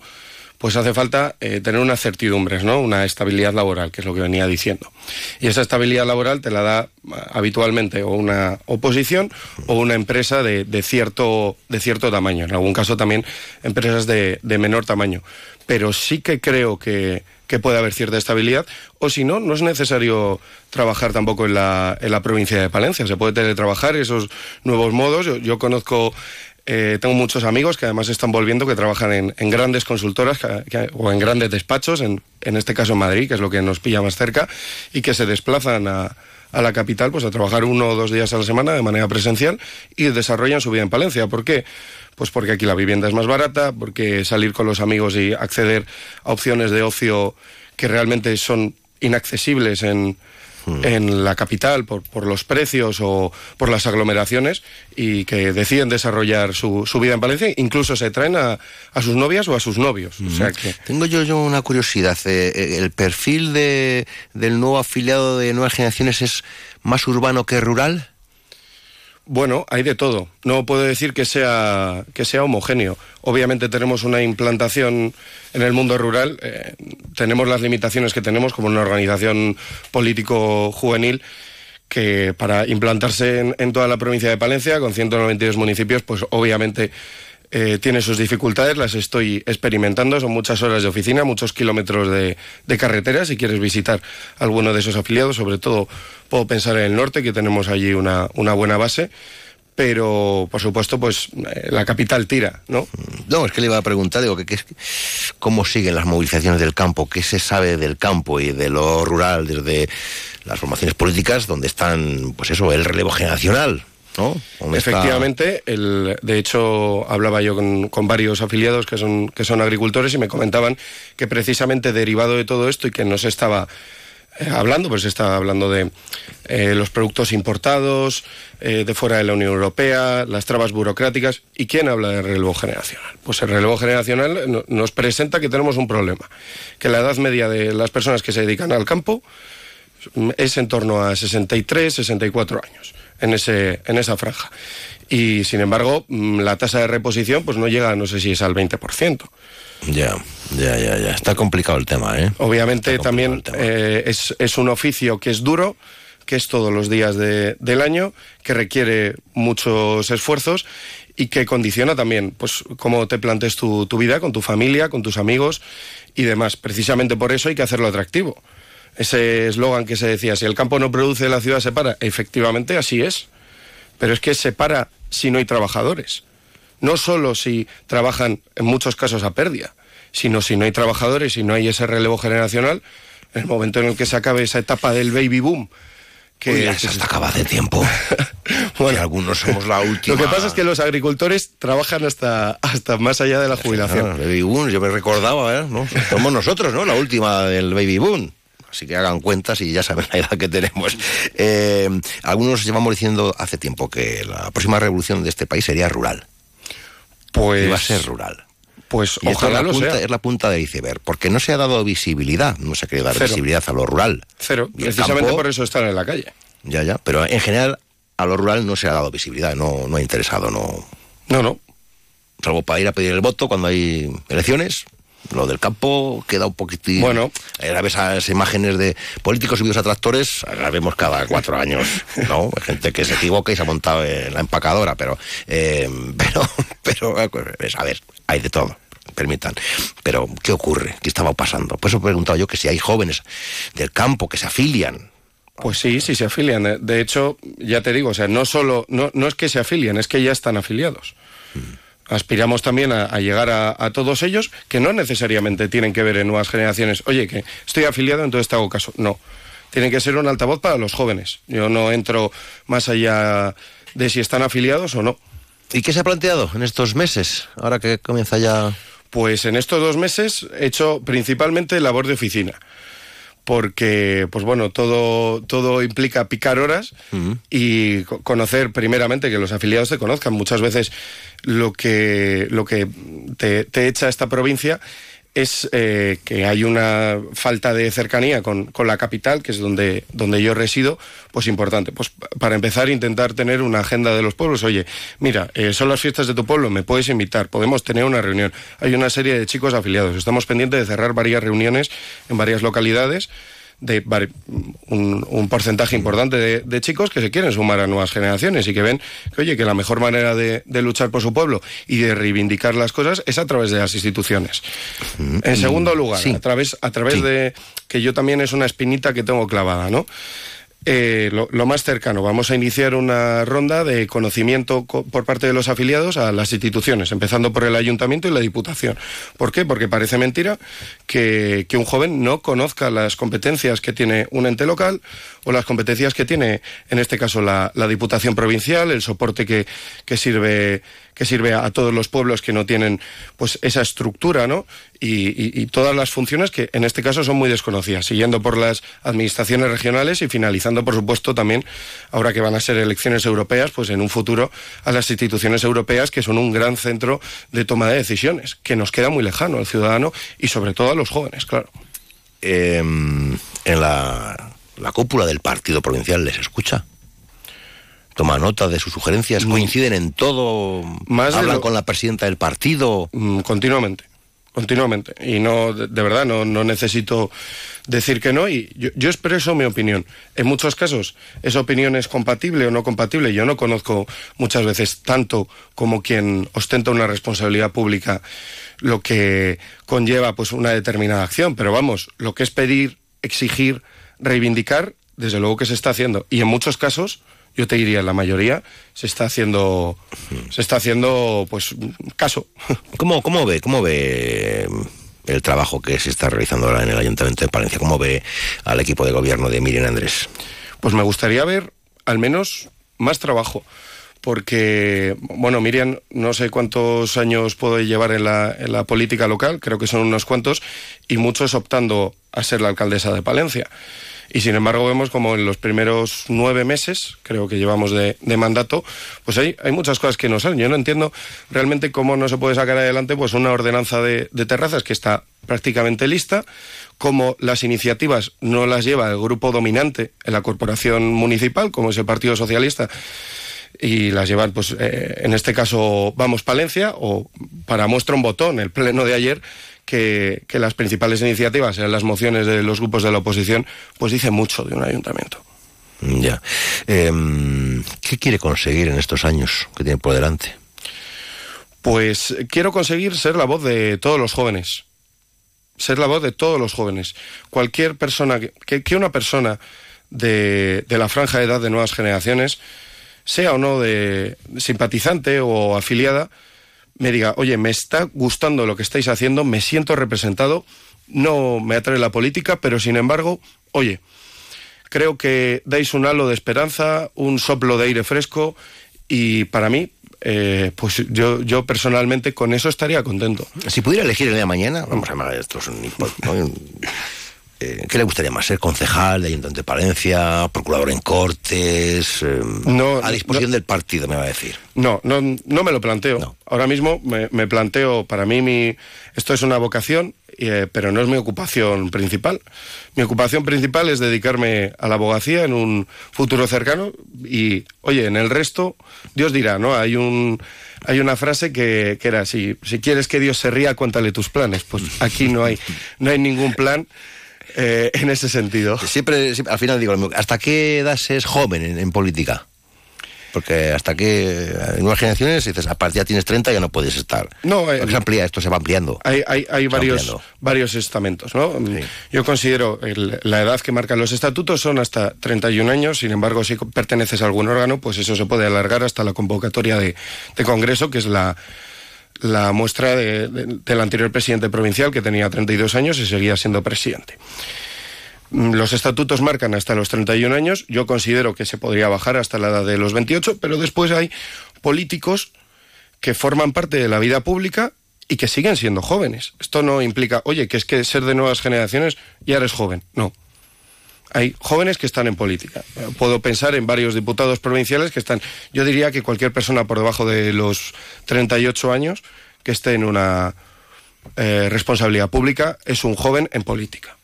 pues hace falta eh, tener unas certidumbres, ¿no? Una estabilidad laboral, que es lo que venía diciendo. Y esa estabilidad laboral te la da ah, habitualmente o una oposición o una empresa de, de cierto, de cierto tamaño. En algún caso también empresas de, de menor tamaño. Pero sí que creo que, que puede haber cierta estabilidad, o si no, no es necesario trabajar tampoco en la, en la provincia de Palencia. Se puede teletrabajar esos nuevos modos. Yo, yo conozco eh, tengo muchos amigos que además están volviendo, que trabajan en, en grandes consultoras que- o en grandes despachos, en, en este caso en Madrid, que es lo que nos pilla más cerca, y que se desplazan a, a la capital pues a trabajar uno o dos días a la semana de manera presencial y desarrollan su vida en Palencia. ¿Por qué? Pues porque aquí la vivienda es más barata, porque salir con los amigos y acceder a opciones de ocio que realmente son inaccesibles en, en la capital por, por, los precios o por las aglomeraciones y que deciden desarrollar su, su vida en Valencia, incluso se traen a, a, sus novias o a sus novios. O sea que... Tengo yo, yo una curiosidad. Eh, ¿El perfil de, del nuevo afiliado de Nuevas Generaciones es más urbano que rural? Bueno, hay de todo. No puedo decir que sea, que sea homogéneo. Obviamente tenemos una implantación en el mundo rural, eh, tenemos las limitaciones que tenemos como una organización político-juvenil que para implantarse en, en, toda la provincia de Palencia, con 192 municipios, pues obviamente eh, tiene sus dificultades, las estoy experimentando, son muchas horas de oficina, muchos kilómetros de, de carretera, si quieres visitar alguno de esos afiliados, sobre todo puedo pensar en el norte, que tenemos allí una, buena base pero por supuesto pues eh, la capital tira, ¿no? No, es que le iba a preguntar, digo, que, que, ¿cómo siguen las movilizaciones del campo? ¿Qué se sabe del campo y de lo rural desde las formaciones políticas donde están, pues eso, el relevo generacional? Efectivamente, el, de hecho hablaba yo con, con, varios afiliados que son, que son agricultores y me comentaban que precisamente derivado de todo esto y que no se estaba eh, hablando, pues estaba hablando de eh, los productos importados eh, de fuera de la Unión Europea, las trabas burocráticas. ¿Y quién habla de relevo generacional? Pues el relevo generacional no, nos presenta que tenemos un problema, que la edad media de las personas que se dedican al campo es en torno a 63, 64 años en, ese, en esa franja. Y sin embargo, mm, la tasa de reposición pues no llega, no sé si es al 20%. Ya, ya, ya, ya. Está complicado el tema, ¿eh? Obviamente también eh, es, es, un oficio que es duro, que es todos los días de, del año, que requiere muchos esfuerzos y que condiciona también, pues, cómo te plantes tu, tu vida con tu familia, con tus amigos y demás. Precisamente por eso hay que hacerlo atractivo ese eslogan que se decía, si el campo no produce, la ciudad se para. Efectivamente, así es. Pero es que se para si no hay trabajadores. No solo si trabajan en muchos casos a pérdida, sino si no hay trabajadores y no hay ese relevo generacional, en el momento en el que se acabe esa etapa del baby boom, que Uy, ya se hasta acaba de tiempo. bueno, y algunos somos la última. Lo que pasa es que los agricultores trabajan hasta, hasta más allá de la jubilación. Claro, baby boom, yo me recordaba, ¿eh? ¿no? Somos nosotros, ¿no? La última del baby boom así que hagan cuentas y ya saben la edad que tenemos. Eh, algunos llevamos diciendo hace tiempo que la próxima revolución de este país sería rural. Pues iba a ser rural. Pues y ojalá es la, lo punta, sea. es la punta del iceberg, porque no se ha dado visibilidad, no se ha querido dar Cero. visibilidad a lo rural. Cero. Y Precisamente campo- por eso están en la calle. Ya, ya, pero en general a lo rural no se ha dado visibilidad, no, no ha interesado, no. No, no. Salvo para ir a pedir el voto cuando hay elecciones. Lo del campo queda un poquitín. Bueno. Ahora ves esas imágenes de políticos subidos a tractores, las vemos cada cuatro años, ¿no? Hay gente que se equivoca y se ha montado en la empacadora, pero. eh, pero, pero, a ver, hay de todo. Permitan. Pero, ¿qué ocurre? ¿Qué estaba pasando? Por eso he preguntado yo que si hay jóvenes del campo que se afilian. Pues sí, sí se afilian. Eh, De hecho, ya te digo, o sea, no solo, no, no es que se afilien, es que ya están afiliados. Aspiramos también a, a llegar a, a todos ellos, que no necesariamente tienen que ver en nuevas generaciones. Oye, que estoy afiliado, entonces te hago caso. No. Tiene que ser un altavoz para los jóvenes. Yo no entro más allá de si están afiliados o no. ¿Y qué se ha planteado en estos meses? Ahora que comienza ya. Pues en estos dos meses he hecho principalmente labor de oficina. Porque, pues bueno, todo, todo implica picar horas y co- conocer primeramente que los afiliados te conozcan. Muchas veces lo que, lo que te, te echa esta provincia es eh, que hay una falta de cercanía con, con la capital, que es donde, donde yo resido, pues importante. Pues pa- para empezar, intentar tener una agenda de los pueblos. Oye, mira, eh, son las fiestas de tu pueblo, me puedes invitar, podemos tener una reunión. Hay una serie de chicos afiliados. Estamos pendientes de cerrar varias reuniones en varias localidades de un, un porcentaje importante de, de chicos que se quieren sumar a nuevas generaciones y que ven que, oye, que la mejor manera de, de luchar por su pueblo y de reivindicar las cosas es a través de las instituciones. En segundo lugar, sí. a través, a través Sí. de que yo también es una espinita que tengo clavada, ¿no? Eh, lo, más cercano, vamos a iniciar una ronda de conocimiento co- por parte de los afiliados a las instituciones, empezando por el ayuntamiento y la diputación. ¿Por qué? Porque parece mentira que, que un joven no conozca las competencias que tiene un ente local o las competencias que tiene, en este caso, la, la diputación provincial, el soporte que, que sirve que sirve a, todos los pueblos que no tienen pues esa estructura, ¿no? Y, todas las funciones que en este caso son muy desconocidas, siguiendo por las administraciones regionales y finalizando, por supuesto, también, ahora que van a ser elecciones europeas, pues en un futuro a las instituciones europeas, que son un gran centro de toma de decisiones, que nos queda muy lejano al ciudadano y sobre todo a los jóvenes, claro. Em, en la, la cúpula del partido provincial les escucha toma nota de sus sugerencias, mm. coinciden en todo, Más hablan con la presidenta del partido. Mm, continuamente, continuamente. Y no, de, verdad, no, no, necesito decir que no. Y yo, expreso mi opinión. En muchos casos, esa opinión es compatible o no compatible. Yo no conozco muchas veces tanto como quien ostenta una responsabilidad pública lo que conlleva pues una determinada acción. Pero vamos, lo que es pedir, exigir, reivindicar, desde luego que se está haciendo. Y en muchos casos yo te diría, la mayoría se está haciendo, se está haciendo, pues, caso. ¿Cómo, cómo ve, cómo ve el trabajo que se está realizando ahora en el Ayuntamiento de Palencia? ¿Cómo ve al equipo de gobierno de Miriam Andrés? Pues me gustaría ver al menos más trabajo porque, bueno, Miriam, no sé cuántos años puede llevar en la, en la, política local, creo que son unos cuantos, y muchos optando a ser la alcaldesa de Palencia. Y sin embargo vemos como en los primeros nueve meses, creo que llevamos de, mandato, pues hay, hay muchas cosas que no salen. Yo no entiendo realmente cómo no se puede sacar adelante pues una ordenanza de, terrazas que está prácticamente lista, cómo las iniciativas no las lleva el grupo dominante en la corporación municipal, como es el Partido Socialista, y las llevan, pues eh, en este caso, Vamos Palencia, o para muestra un botón, el pleno de ayer, que, las principales iniciativas en las mociones de los grupos de la oposición, pues dice mucho de un ayuntamiento. Ya. Em, ¿Qué quiere conseguir en estos años que tiene por delante? Pues quiero conseguir ser la voz de todos los jóvenes. Ser la voz de todos los jóvenes. Cualquier persona, que, que una persona de, de, la franja de edad de nuevas generaciones, sea o no de simpatizante o afiliada, me diga, oye, me está gustando lo que estáis haciendo, me siento representado, no me atrae la política, pero sin embargo, oye, creo que dais un halo de esperanza, un soplo de aire fresco y para mí, eh, pues yo, yo personalmente con eso estaría contento. Si pudiera elegir el día de mañana, vamos a llamar esto es un, eh, ¿qué le gustaría más? ¿Ser concejal de Ayuntamiento de Palencia, procurador en Cortes? Eh, no, a disposición del partido, me va a decir. No, no, no me lo planteo. Ahora mismo me, planteo, para mí, mi, esto es una vocación, eh, pero no es mi ocupación principal. Mi ocupación principal es dedicarme a la abogacía en un futuro cercano y, oye, en el resto, Dios dirá, ¿no? Hay un hay una frase que, que era si, si quieres que Dios se ría, cuéntale tus planes. Pues aquí no hay, no hay ningún plan. Eh, en ese sentido. Siempre, al final digo, ¿hasta qué edad se es joven en, política? Porque hasta que en nuevas generaciones dices, a partir ya tienes 30 ya no puedes estar. No, eh, se amplía, esto se va ampliando. Hay, hay, varios, varios estamentos, ¿no? Yo considero la edad que marcan los estatutos son hasta 31 años, sin embargo, si perteneces a algún órgano, pues eso se puede alargar hasta la convocatoria de, de Congreso, que es la, la muestra del anterior presidente provincial que tenía 32 años y seguía siendo presidente. Mm, los estatutos marcan hasta los 31 años, yo considero que se podría bajar hasta la edad de los 28, pero después hay políticos que forman parte de la vida pública y que siguen siendo jóvenes. Esto no implica, oye, que es que ser de nuevas generaciones ya eres joven. No hay jóvenes que están en política. Puedo pensar en varios diputados provinciales que están. Yo diría que cualquier persona por debajo de los 38 años que esté en una eh, responsabilidad pública es un joven en política.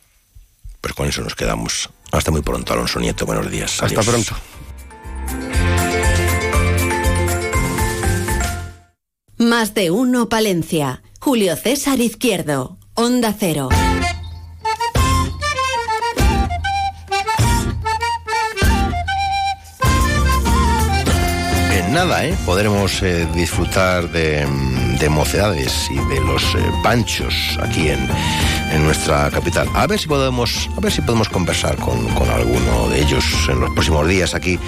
Pues con eso nos quedamos. Hasta muy pronto, Alonso Nieto. Buenos días. Hasta pronto. Más de uno, Palencia. Julio César Izquierdo. Onda Cero. Nada, ¿eh? podremos eh, disfrutar de, mocedades y de los eh, panchos aquí en, en, nuestra capital. A ver si podemos, a ver si podemos conversar con, con, alguno de ellos en los próximos días aquí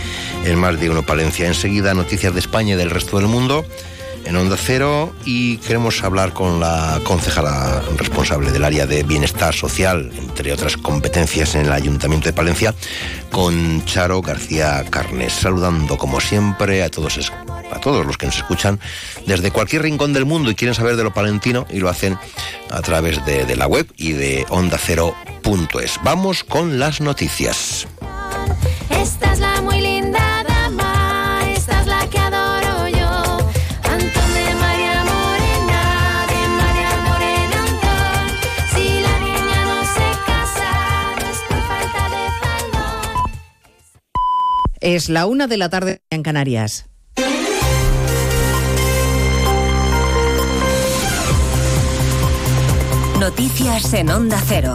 en Más de Uno Palencia. Enseguida noticias de España y del resto del mundo en Onda Cero y queremos hablar con la concejala responsable del área de bienestar social, entre otras competencias en el Ayuntamiento de Palencia, con Charo García Carnes, saludando como siempre a todos, a todos los que nos escuchan desde cualquier rincón del mundo y quieren saber de lo palentino y lo hacen a través de, la web y de onda cero.es. Vamos con las noticias. Es la una de la tarde en Canarias. Noticias en Onda Cero.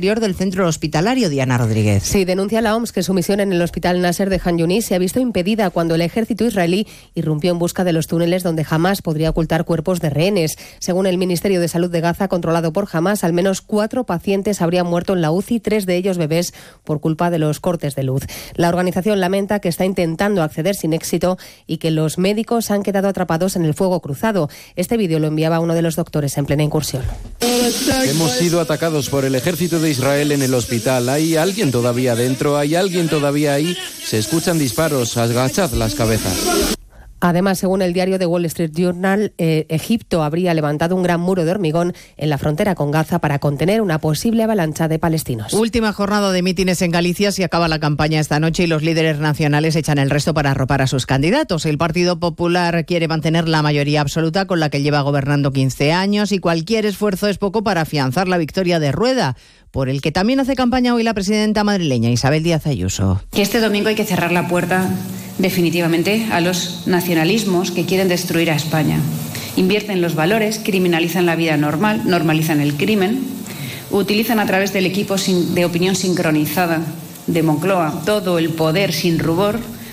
del centro hospitalario, Diana Rodríguez. Sí, denuncia la OMS que su misión en el hospital Nasser de Han Yunis se ha visto impedida cuando el ejército israelí irrumpió en busca de los túneles donde Hamas podría ocultar cuerpos de rehenes. Según el Ministerio de Salud de Gaza, controlado por Hamas, al menos cuatro pacientes habrían muerto en la UCI, tres de ellos bebés, por culpa de los cortes de luz. La organización lamenta que está intentando acceder sin éxito y que los médicos han quedado atrapados en el fuego cruzado. Este vídeo lo enviaba uno de los doctores en plena incursión. Hemos sido atacados por el ejército de Israel en el hospital. ¿Hay alguien todavía dentro? ¿Hay alguien todavía ahí? Se escuchan disparos. Agachad las cabezas. Además, según el diario The Wall Street Journal, eh, Egipto habría levantado un gran muro de hormigón en la frontera con Gaza para contener una posible avalancha de palestinos. Última jornada de mítines en Galicia. Se acaba la campaña esta noche y los líderes nacionales echan el resto para arropar a sus candidatos. El Partido Popular quiere mantener la mayoría absoluta con la que lleva gobernando 15 años y cualquier esfuerzo es poco para afianzar la victoria de Rueda por el que también hace campaña hoy la presidenta madrileña Isabel Díaz Ayuso. Que este domingo hay que cerrar la puerta definitivamente a los nacionalismos que quieren destruir a España. Invierten los valores, criminalizan la vida normal, normalizan el crimen, utilizan a través del equipo de opinión sincronizada de Moncloa todo el poder sin rubor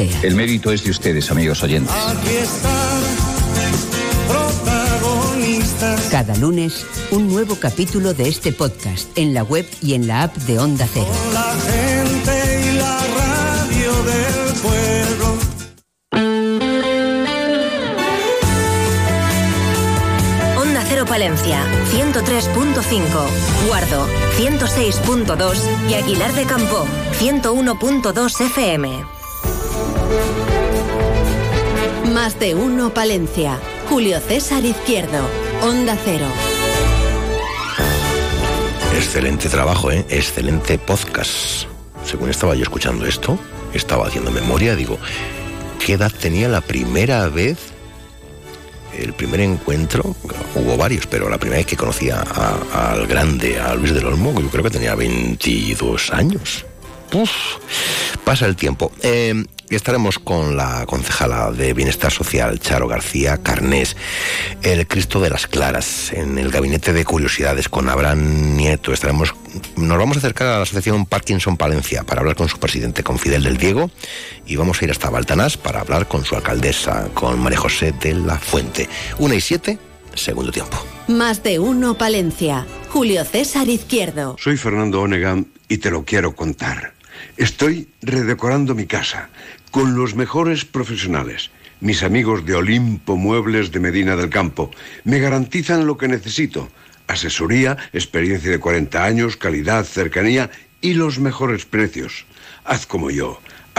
El mérito es de ustedes, amigos oyentes. Aquí están, protagonistas. Cada lunes, un nuevo capítulo de este podcast en la web y en la app de Onda Cero. Con la gente y la radio del pueblo. Onda Cero Palencia, 103.5. Guardo, 106.2. Y Aguilar de Campo, 101.2 FM. Más de uno Palencia. Julio César Izquierdo. Onda Cero. Excelente trabajo, ¿eh? Excelente podcast. Según estaba yo escuchando esto, estaba haciendo memoria, digo, ¿qué edad tenía la primera vez? El primer encuentro, hubo varios, pero la primera vez que conocía al grande, a Luis del Olmo, yo creo que tenía 22 años. Uf, pasa el tiempo. Eh, estaremos con la concejala de Bienestar Social, Charo García Carnés, el Cristo de las Claras, en el Gabinete de Curiosidades con Abraham Nieto. Estaremos, nos vamos a acercar a la Asociación Parkinson Palencia para hablar con su presidente, con Fidel del Diego, y vamos a ir hasta Baltanás para hablar con su alcaldesa, con María José de la Fuente. Una y siete, segundo tiempo. Más de uno Palencia. Julio César Izquierdo. Soy Fernando Onegam y te lo quiero contar. Estoy redecorando mi casa con los mejores profesionales. Mis amigos de Olimpo Muebles de Medina del Campo me garantizan lo que necesito. Asesoría, experiencia de 40 años, calidad, cercanía y los mejores precios. Haz como yo.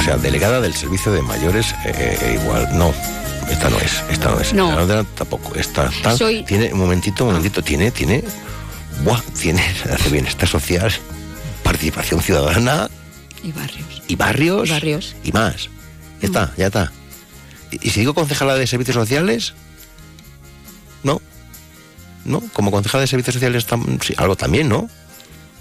O sea, delegada del servicio de mayores, eh, eh, igual, no. Esta no es, esta no es. No. La otra tampoco. Esta, tal, Soy- Tiene, un momentito, un momentito, tiene, tiene. Buah, tiene hace bienestar social, participación ciudadana Y barrios. y barrios. Y barrios. Y más. Ya está, ya está. ¿Y, y si digo concejala de servicios sociales? No. ¿No? Como concejala de servicios sociales, tam- sí, algo también, ¿no?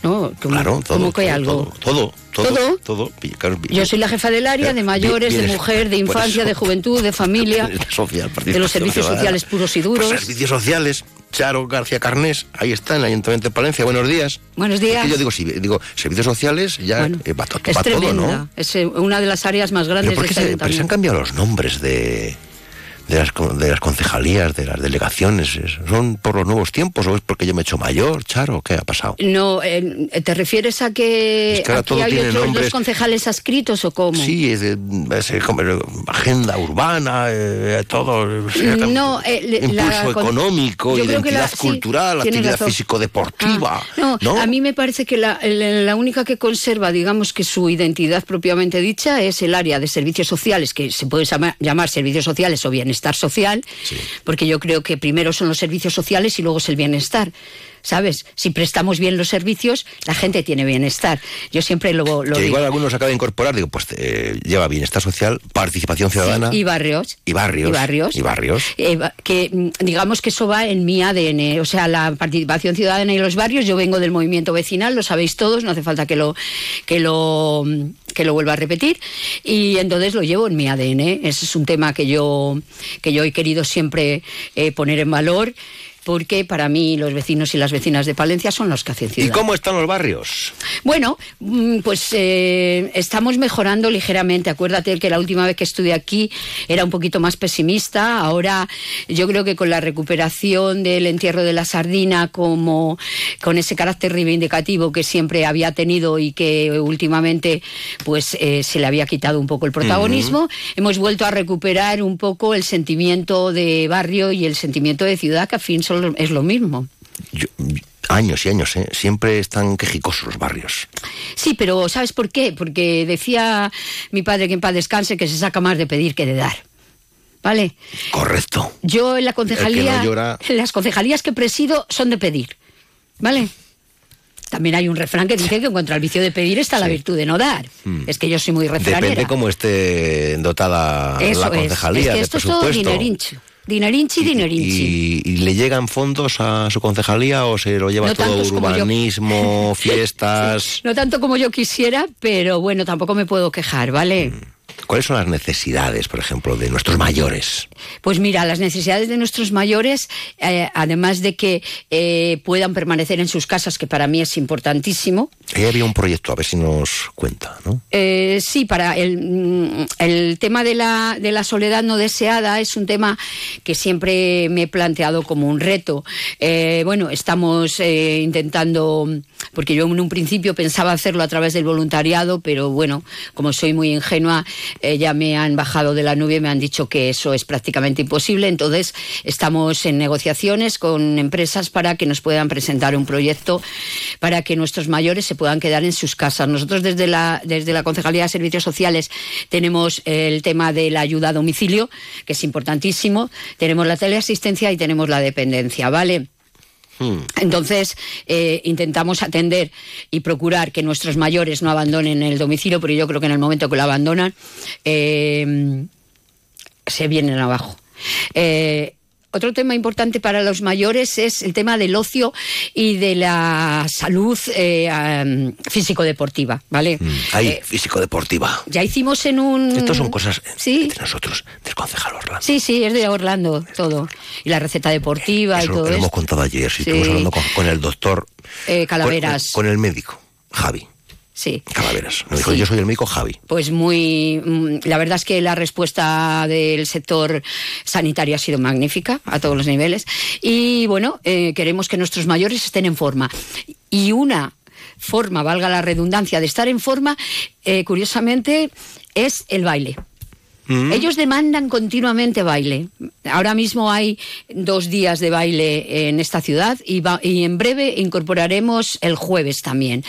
¿No? Como, Claro, todo. como que hay todo, algo. Todo, todo, ¿Todo? claro, Yo soy la jefa del área de mayores, de mujer, de infancia, eso. de juventud, de familia, social, de los servicios sociales puros y duros. Servicios sociales, Charo García Carnés, ahí está, en el Ayuntamiento de Palencia. Buenos días. Buenos días. Yo digo, si digo, servicios sociales, ya eh, va, Es va todo. ¿no? Es eh, una de las áreas más Pero grandes ¿por de este se, pero se han cambiado los nombres de, de, las, de las concejalías, de las delegaciones? ¿Es- ¿Son por los nuevos tiempos o es porque yo me he hecho mayor, Charo? ¿Qué ha pasado? No, eh, ¿te refieres a que, Es que ahora aquí todo hay tiene otros nombres. dos concejales adscritos o cómo? Sí, es, es, eh, como, eh, agenda urbana, eh, todo. o sea, No, eh, impulso la con- económico, yo creo que identidad la- sí, cultural, tienes actividad físico-deportiva. Ah, no, a mí me parece que la, la- única que conserva, digamos que su identidad propiamente dicha, es el área de servicios sociales, que se puede llama- llamar servicios sociales o bienestar social, porque yo creo que primero son los servicios sociales y luego es el bienestar. ¿Sabes? Si prestamos bien los servicios, la gente tiene bienestar. Yo siempre lo, lo que digo. igual algunos acaba de incorporar, digo, pues eh, lleva bienestar social, participación ciudadana. Y barrios. Y barrios. Y barrios. Y barrios. Eh, que mm, digamos que eso va en mi ADN, o sea, la participación ciudadana y los barrios. Yo vengo del movimiento vecinal, lo sabéis todos, no hace falta que lo que lo mm, que lo vuelva a repetir y entonces lo llevo en mi ADN. Ese es un tema que yo que yo he querido siempre eh, poner en valor porque para mí los vecinos y las vecinas de Palencia son los que hacen ¿Y ciudad. cómo están los barrios? Bueno, mm, pues eh, estamos mejorando ligeramente. Acuérdate que la última vez que estuve aquí era un poquito más pesimista. Ahora yo creo que con la recuperación del entierro de la sardina, como con ese carácter reivindicativo que siempre había tenido y que últimamente pues eh, se le había quitado un poco el protagonismo, hemos vuelto a recuperar un poco el sentimiento de barrio y el sentimiento de ciudad, que a fin son es lo mismo. Años y años, ¿eh? Siempre están quejicosos los barrios. Sí, pero ¿sabes por qué? Porque decía mi padre que en paz descanse que se saca más de pedir que de dar. ¿Vale? Correcto. Yo en la concejalía, no llora- las concejalías que presido son de pedir. ¿Vale? También hay un refrán que dice que contra el vicio de pedir está la virtud de no dar. Mm. Es que yo soy muy refranera. Depende cómo esté dotada Eso la concejalía Es que de esto es todo dinerincho. Dinerinchi, dinerinchi. ¿Y, y le llegan fondos a su concejalía o se lo lleva No todo urbanismo, fiestas? No tanto como yo quisiera, pero bueno, tampoco me puedo quejar, ¿vale? ¿Cuáles son las necesidades, por ejemplo, de nuestros mayores? Pues mira, las necesidades de nuestros mayores, eh, además de que eh, puedan permanecer en sus casas, que para mí es importantísimo, Ahí había un proyecto, a ver si nos cuenta, ¿no? eh, sí, para el, mm, el tema de la, de la soledad no deseada es un tema que siempre me he planteado como un reto. Bueno, estamos intentando, porque yo en un principio pensaba hacerlo a través del voluntariado, pero bueno, como soy muy ingenua, eh, ya me han bajado de la nube y me han dicho que eso es prácticamente imposible. Entonces, estamos en negociaciones con empresas para que nos puedan presentar un proyecto para que nuestros mayores se puedan quedar en sus casas. Nosotros desde la, desde la Concejalía de Servicios Sociales tenemos el tema de la ayuda a domicilio, que es importantísimo. Tenemos la teleasistencia y tenemos la dependencia, ¿vale? Entonces, eh, intentamos atender y procurar que nuestros mayores no abandonen el domicilio, pero yo creo que en el momento que lo abandonan, eh, se vienen abajo. Eh, otro tema importante para los mayores es el tema del ocio y de la salud eh, físico-deportiva, ¿vale? Ahí, Eh, físico-deportiva. ya hicimos en un... Estas son cosas Sí. entre nosotros, del concejal Orlando. Sí, sí, es de Orlando todo. Y la receta deportiva y Eso todo lo hemos contado ayer, si Sí. estuvimos hablando con, con el doctor Eh, Calaveras. Con, con el médico, Javi Sí. Calaveras. Me dijo, Sí. yo soy el médico Javi. Pues muy. mm, La verdad es que la respuesta del sector sanitario ha sido magnífica a todos los niveles. Y bueno, eh, queremos que nuestros mayores estén en forma. Y una forma, valga la redundancia, de estar en forma, eh, curiosamente, es el baile. Ellos demandan continuamente baile. Ahora mismo hay dos días de baile en esta ciudad y, y en breve incorporaremos el jueves también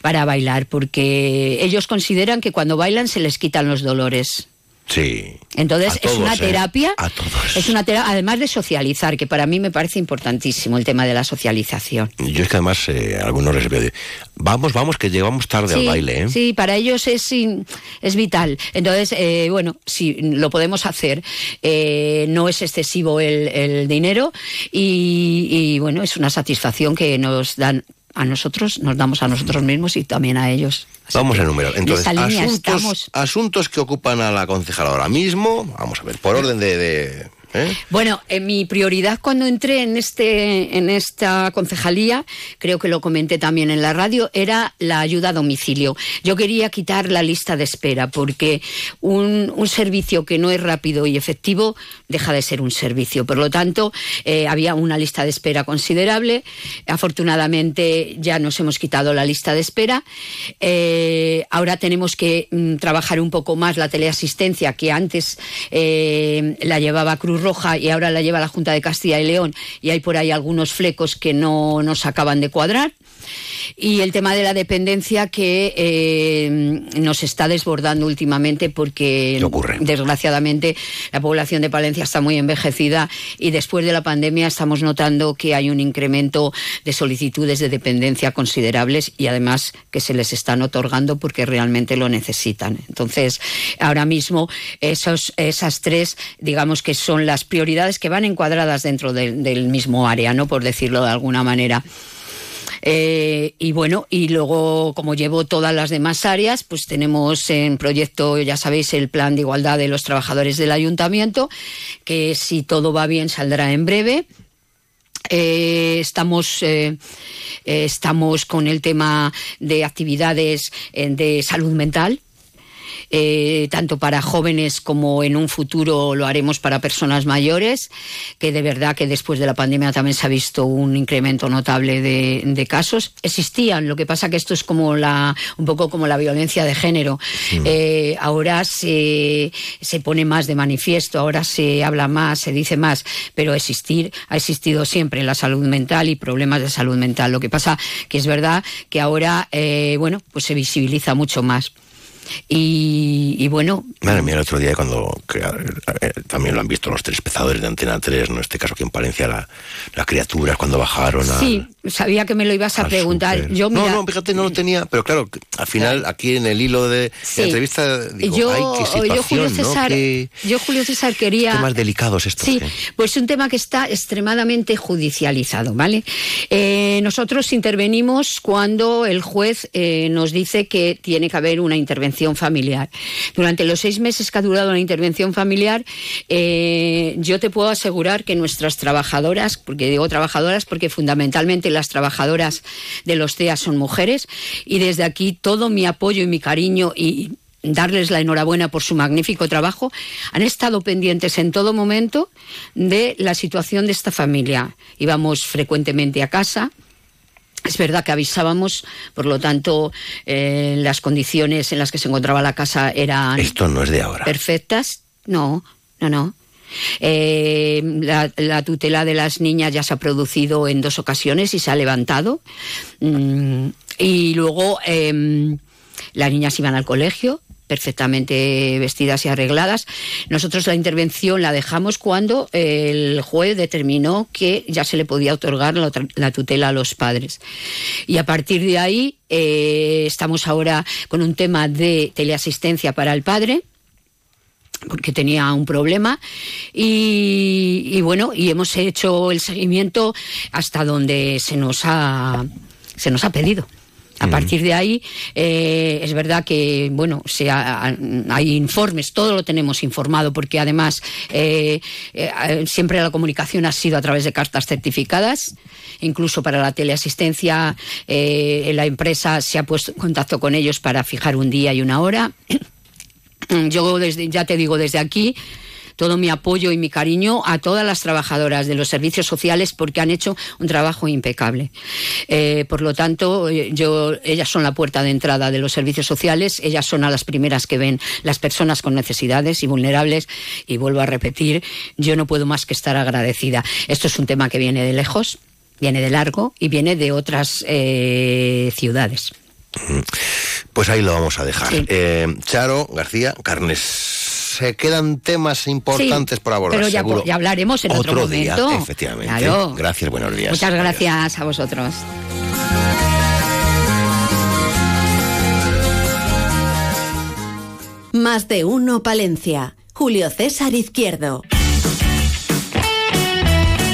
para bailar, porque ellos consideran que cuando bailan se les quitan los dolores. Sí. Entonces es una ¿eh? terapia, A todos. es una terapia, además de socializar, que para mí me parece importantísimo el tema de la socialización. Yo es que además eh, algunos les veo vamos, vamos, que llegamos tarde al Sí, baile, ¿eh? Sí, para ellos es, es vital. Entonces, eh, bueno, si lo podemos hacer, no es excesivo el, el dinero y, y, bueno, es una satisfacción que nos dan a nosotros, nos damos a nosotros mismos y también a ellos. Vamos a enumerar. Entonces, en asuntos, estamos. asuntos que ocupan a la concejala ahora mismo. Vamos a ver, por orden de. de- ¿eh? Bueno, eh, mi prioridad cuando entré en este en esta concejalía, creo que lo comenté también en la radio, era la ayuda a domicilio. Yo quería quitar la lista de espera porque un, servicio que no es rápido y efectivo deja de ser un servicio. Por lo tanto, eh, había una lista de espera considerable. Afortunadamente ya nos hemos quitado la lista de espera. Ahora tenemos que mm, trabajar un poco más la teleasistencia que antes la llevaba Cruz Roja y ahora la lleva la Junta de Castilla y León y hay por ahí algunos flecos que no nos acaban de cuadrar. Y el tema de la dependencia que eh, nos está desbordando últimamente porque desgraciadamente la población de Palencia está muy envejecida y después de la pandemia estamos notando que hay un incremento de solicitudes de dependencia considerables y además que se les están otorgando porque realmente lo necesitan. Entonces, ahora mismo esos, esas tres, digamos que son las prioridades que van encuadradas dentro del- mismo área, ¿no? Por decirlo de alguna manera. Eh, y bueno, y luego, como llevo todas las demás áreas, pues tenemos en proyecto, ya sabéis, el plan de igualdad de los trabajadores del ayuntamiento, que si todo va bien saldrá en breve. Eh, estamos, eh, estamos con el tema de actividades de salud mental. Eh, tanto para jóvenes como en un futuro lo haremos para personas mayores, que de verdad que después de la pandemia también se ha visto un incremento notable de, de casos. Existían, lo que pasa que esto es como la, un poco como la violencia de género. Eh, ahora se, se pone más de manifiesto, ahora se habla más, se dice más, pero existir ha existido siempre la salud mental y problemas de salud mental. Lo que pasa que es verdad que ahora, eh, bueno, pues se visibiliza mucho más. Y, y bueno, Madre mía, el otro día cuando que, eh, también lo han visto los tres pezadores de Antena 3, ¿no? En este caso aquí en Palencia, la- las criaturas cuando bajaron a... sí, sabía que me lo ibas a preguntar. Yo, mira, no, no, fíjate, no lo tenía, pero claro, al final aquí en el hilo de Sí. la entrevista digo, yo, ay, qué yo, Julio ¿no? César, Qué yo, Julio César, quería... temas delicados estos. Sí, ¿eh? pues un tema que está extremadamente judicializado, ¿vale? Eh, nosotros intervenimos cuando el juez eh, nos dice que tiene que haber una intervención familiar. Durante los seis meses que ha durado la intervención familiar, eh, yo te puedo asegurar que nuestras trabajadoras, porque digo trabajadoras porque fundamentalmente las trabajadoras de los CEA son mujeres, y desde aquí todo mi apoyo y mi cariño y darles la enhorabuena por su magnífico trabajo, han estado pendientes en todo momento de la situación de esta familia. Íbamos frecuentemente a casa. Es verdad que avisábamos, por lo tanto, eh, las condiciones en las que se encontraba la casa eran Esto no es de ahora. perfectas. No, no, no. Eh, la, la tutela de las niñas ya se ha producido en dos ocasiones y se ha levantado. Mm, y luego em, las niñas iban al colegio perfectamente vestidas y arregladas. Nosotros la intervención la dejamos cuando el juez determinó que ya se le podía otorgar la, tutela a los padres. Y a partir de ahí eh, estamos ahora con un tema de teleasistencia para el padre porque tenía un problema y, y bueno y hemos hecho el seguimiento hasta donde se nos ha se nos ha pedido a partir de ahí, eh, es verdad que, bueno, se ha- hay informes, todo lo tenemos informado, porque además eh, eh, siempre la comunicación ha sido a través de cartas certificadas, incluso para la teleasistencia, la empresa se ha puesto en contacto con ellos para fijar un día y una hora. Yo desde, ya te digo desde aquí todo mi apoyo y mi cariño a todas las trabajadoras de los servicios sociales porque han hecho un trabajo impecable. Eh, por lo tanto, eh, yo, ellas son la puerta de entrada de los servicios sociales, ellas son a las primeras que ven las personas con necesidades y vulnerables y vuelvo a repetir, yo no puedo más que estar agradecida. Esto es un tema que viene de lejos, viene de largo y viene de otras eh, ciudades. Pues ahí lo vamos a dejar. Sí. Eh, Charo, García, Carnes. Se quedan temas importantes Sí, por abordar. pero ya, seguro. ya hablaremos en otro, día, momento. efectivamente. Claro. Gracias, buenos días. Muchas gracias a vosotros. Más de uno Palencia. Julio César Izquierdo.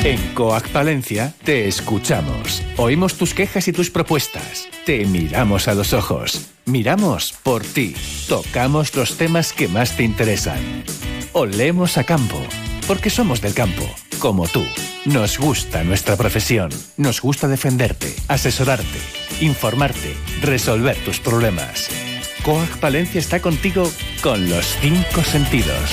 En Coac Palencia te escuchamos. Oímos tus quejas y tus propuestas. Te miramos a los ojos. Miramos por ti. Tocamos los temas que más te interesan. Olemos a campo. Porque somos del campo, como tú. Nos gusta nuestra profesión. Nos gusta defenderte, asesorarte, informarte, resolver tus problemas. Coac Palencia está contigo con los cinco sentidos.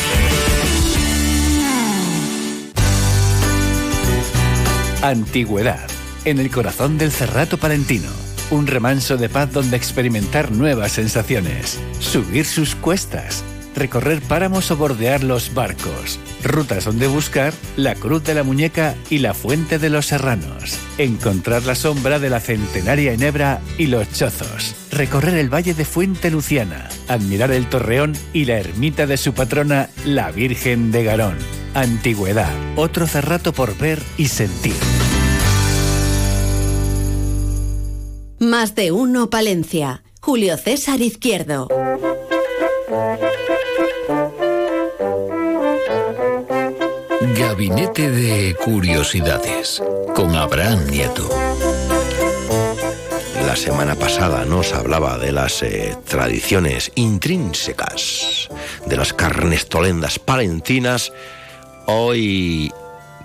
Antigüedad, en el corazón del Cerrato Palentino. Un remanso de paz donde experimentar nuevas sensaciones. Subir sus cuestas, recorrer páramos o bordear los barcos. Rutas donde buscar la Cruz de la Muñeca y la Fuente de los Serranos. Encontrar la sombra de la centenaria Enebra y los Chozos. Recorrer el valle de Fuente Luciana. Admirar el Torreón y la ermita de su patrona, la Virgen de Garón. Antigüedad, otro cerrato por ver y sentir. Más de uno Palencia. Julio César Izquierdo. Gabinete de Curiosidades con Abraham Nieto. La semana pasada nos hablaba de las eh, tradiciones intrínsecas de las carnestolendas palentinas. Hoy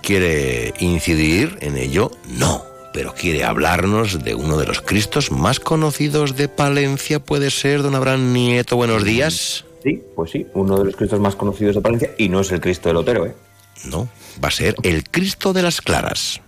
quiere incidir en ello, no, pero quiere hablarnos de uno de los Cristos más conocidos de Palencia. Puede ser, don Abraham Nieto, buenos días. Sí, pues sí, uno de los Cristos más conocidos de Palencia y no es el Cristo del Otero, ¿eh? No, va a ser el Cristo de las Claras.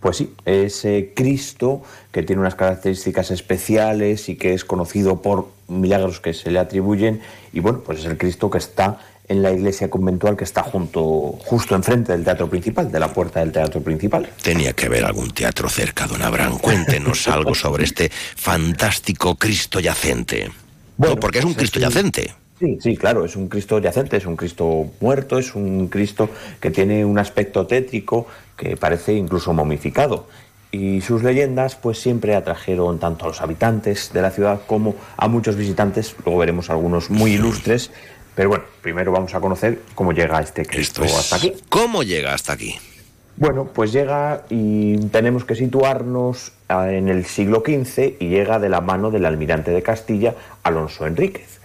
Pues sí, ese Cristo que tiene unas características especiales y que es conocido por milagros que se le atribuyen y bueno, pues es el Cristo que está en la iglesia conventual que está junto, justo enfrente del teatro principal, de la puerta del teatro principal. Tenía que haber algún teatro cerca, don Abraham. Cuéntenos algo sobre este fantástico Cristo yacente. Bueno, no, porque es un pues Cristo yacente. Sí, sí, claro, es un Cristo yacente, es un Cristo muerto, es un Cristo que tiene un aspecto tétrico que parece incluso momificado. Y sus leyendas pues siempre atrajeron tanto a los habitantes de la ciudad como a muchos visitantes, luego veremos algunos muy ilustres, pero bueno, primero vamos a conocer cómo llega este Cristo es... hasta aquí. ¿Cómo llega hasta aquí? Bueno, pues llega y tenemos que situarnos en el siglo XV y llega de la mano del almirante de Castilla, Alonso Enríquez.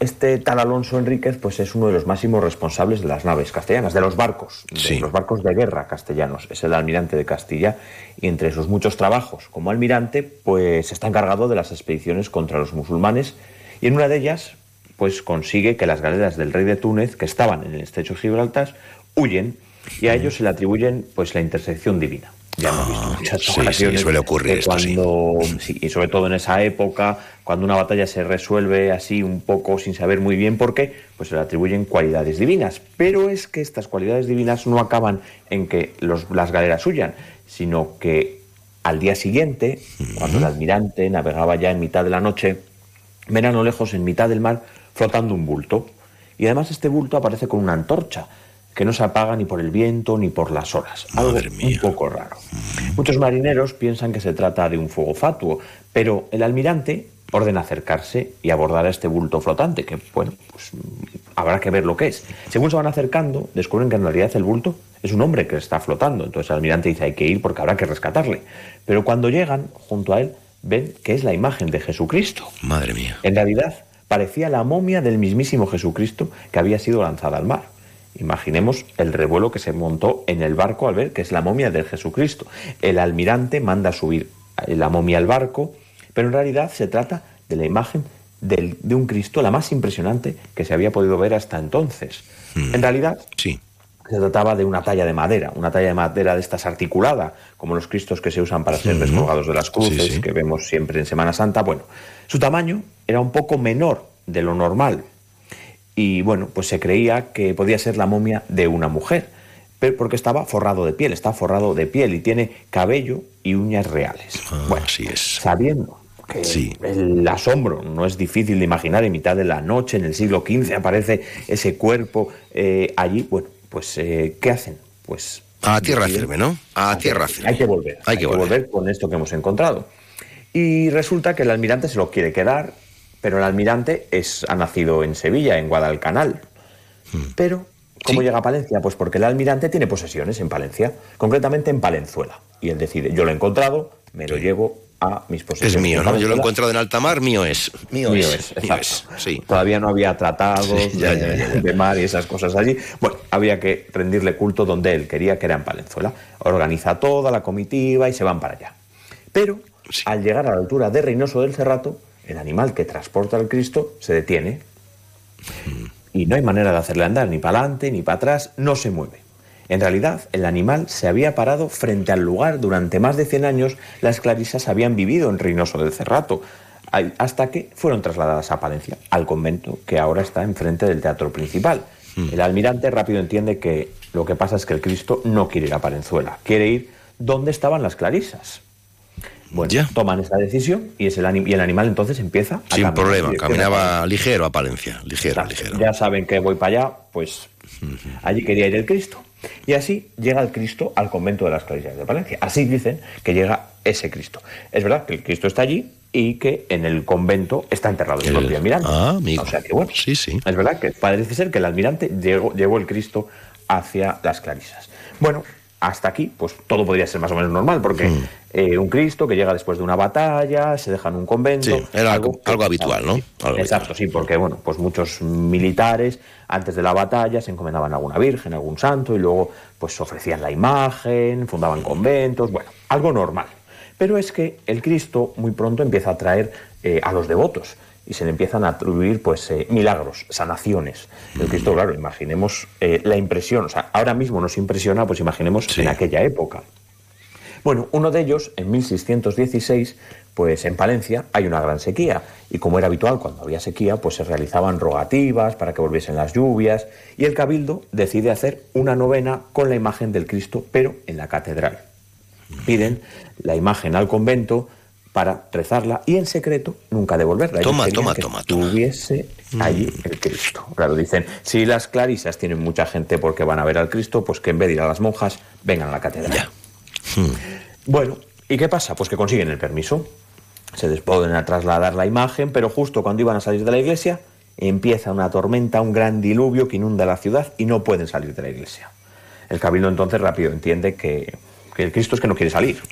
Este tal Alonso Enríquez pues es uno de los máximos responsables de las naves castellanas, de los barcos, de Sí. los barcos de guerra castellanos. Es el almirante de Castilla y entre sus muchos trabajos como almirante pues está encargado de las expediciones contra los musulmanes y en una de ellas pues consigue que las galeras del rey de Túnez que estaban en el estrecho de Gibraltar huyen y a ellos se le atribuyen pues la intersección divina. Ya hemos visto muchas Ah, sí, sí, ocasiones suele ocurrir esto, sí. cuando, sí, y sobre todo en esa época, cuando una batalla se resuelve así un poco sin saber muy bien por qué, pues se le atribuyen cualidades divinas. Pero es que estas cualidades divinas no acaban en que los- las galeras huyan, sino que al día siguiente, cuando el almirante navegaba ya en mitad de la noche, ven a lo lejos, en mitad del mar, flotando un bulto. Y además este bulto aparece con una antorcha que no se apaga ni por el viento ni por las olas. Algo un poco raro. Muchos marineros piensan que se trata de un fuego fatuo, pero el almirante ordena acercarse y abordar a este bulto flotante, que bueno, pues habrá que ver lo que es. Según se van acercando, descubren que en realidad el bulto es un hombre que está flotando. Entonces el almirante dice hay que ir porque habrá que rescatarle. Pero cuando llegan junto a él, ven que es la imagen de Jesucristo. Madre mía. En realidad, parecía la momia del mismísimo Jesucristo que había sido lanzada al mar. Imaginemos el revuelo que se montó en el barco al ver que es la momia del Jesucristo. El almirante manda subir la momia al barco, pero en realidad se trata de la imagen del- de un Cristo, la más impresionante que se había podido ver hasta entonces. En realidad, sí. Se trataba de una talla de madera, una talla de madera de estas articulada, como los cristos que se usan para ser descolgados de las cruces, Sí, sí. que vemos siempre en Semana Santa. Bueno, su tamaño era un poco menor de lo normal. Y bueno, pues se creía que podía ser la momia de una mujer, pero porque estaba forrado de piel, está forrado de piel y tiene cabello y uñas reales. bueno, así es. Sabiendo que el asombro no es difícil de imaginar, en mitad de la noche, en el siglo XV, aparece ese cuerpo eh, allí, bueno, pues eh, ¿qué hacen? Pues A tierra firme, ¿no? A tierra firme. hay que volver. Hay que volver. con esto que hemos encontrado. Y resulta que el almirante se lo quiere quedar, pero el almirante es, ha nacido en Sevilla, en Guadalcanal. Hmm. Pero ¿Cómo llega a Palencia? Pues porque el almirante tiene posesiones en Palencia, concretamente en Palenzuela. Y él decide, yo lo he encontrado, me lo llevo a mis posesiones. Es mío, ¿no? Yo lo he encontrado en alta mar, mío es. Mío, Mío es. es, mío es, sí. Todavía no había tratados Sí, ya, de, ya, ya. de mar y esas cosas allí. Bueno, había que rendirle culto donde él quería, que era en Palenzuela. Organiza toda la comitiva y se van para allá. Pero al llegar a la altura de Reynoso del Cerrato, el animal que transporta al Cristo se detiene y no hay manera de hacerle andar ni para adelante ni para atrás, no se mueve. En realidad, el animal se había parado frente al lugar durante más de 100 años. Las clarisas habían vivido en Reynoso del Cerrato, hasta que fueron trasladadas a Palencia, al convento que ahora está enfrente del teatro principal. El almirante rápido entiende que lo que pasa es que el Cristo no quiere ir a Palenzuela, quiere ir donde estaban las clarisas. Bueno, toman esa decisión y, es el, anim- y el animal entonces empieza a Sin caminar problema, caminaba ligero a Palencia. Ligero, ligero. ya saben que voy para allá, pues allí quería ir el Cristo. Y así llega el Cristo al convento de las Clarisas de Palencia. Así dicen que llega ese Cristo. Es verdad que el Cristo está allí y que en el convento está enterrado el, propio almirante. Ah, amigo. O sea que bueno, Sí, sí. es verdad que parece ser que el almirante llevó el Cristo hacia las Clarisas. Bueno, hasta aquí, pues todo podría ser más o menos normal, porque Mm. eh, un Cristo que llega después de una batalla, se deja en un convento. Sí, era algo, algo habitual, ¿no? Algo Exacto, sí, porque bueno, pues muchos militares antes de la batalla se encomendaban a alguna virgen, a algún santo y luego pues ofrecían la imagen, fundaban conventos, bueno, algo normal. Pero es que el Cristo muy pronto empieza a atraer eh, a los devotos y se le empiezan a atribuir pues eh, milagros, sanaciones. El Cristo, claro, imaginemos eh, la impresión, o sea, ahora mismo nos impresiona, pues imaginemos en aquella época. Bueno, uno de ellos, en 1616, pues en Palencia hay una gran sequía y como era habitual cuando había sequía, pues se realizaban rogativas para que volviesen las lluvias y el cabildo decide hacer una novena con la imagen del Cristo, pero en la catedral. Piden la imagen al convento para rezarla y en secreto nunca devolverla. Ellos Toma, toma, que toma, toma. Estuviese allí el Cristo. Claro, dicen, si las clarisas tienen mucha gente porque van a ver al Cristo, pues que en vez de ir a las monjas, vengan a la catedral. Bueno, ¿y qué pasa? Pues que consiguen el permiso. Se les pueden a trasladar la imagen, pero justo cuando iban a salir de la iglesia, empieza una tormenta, un gran diluvio que inunda la ciudad y no pueden salir de la iglesia. El cabildo entonces rápido entiende que, que el Cristo es que no quiere salir.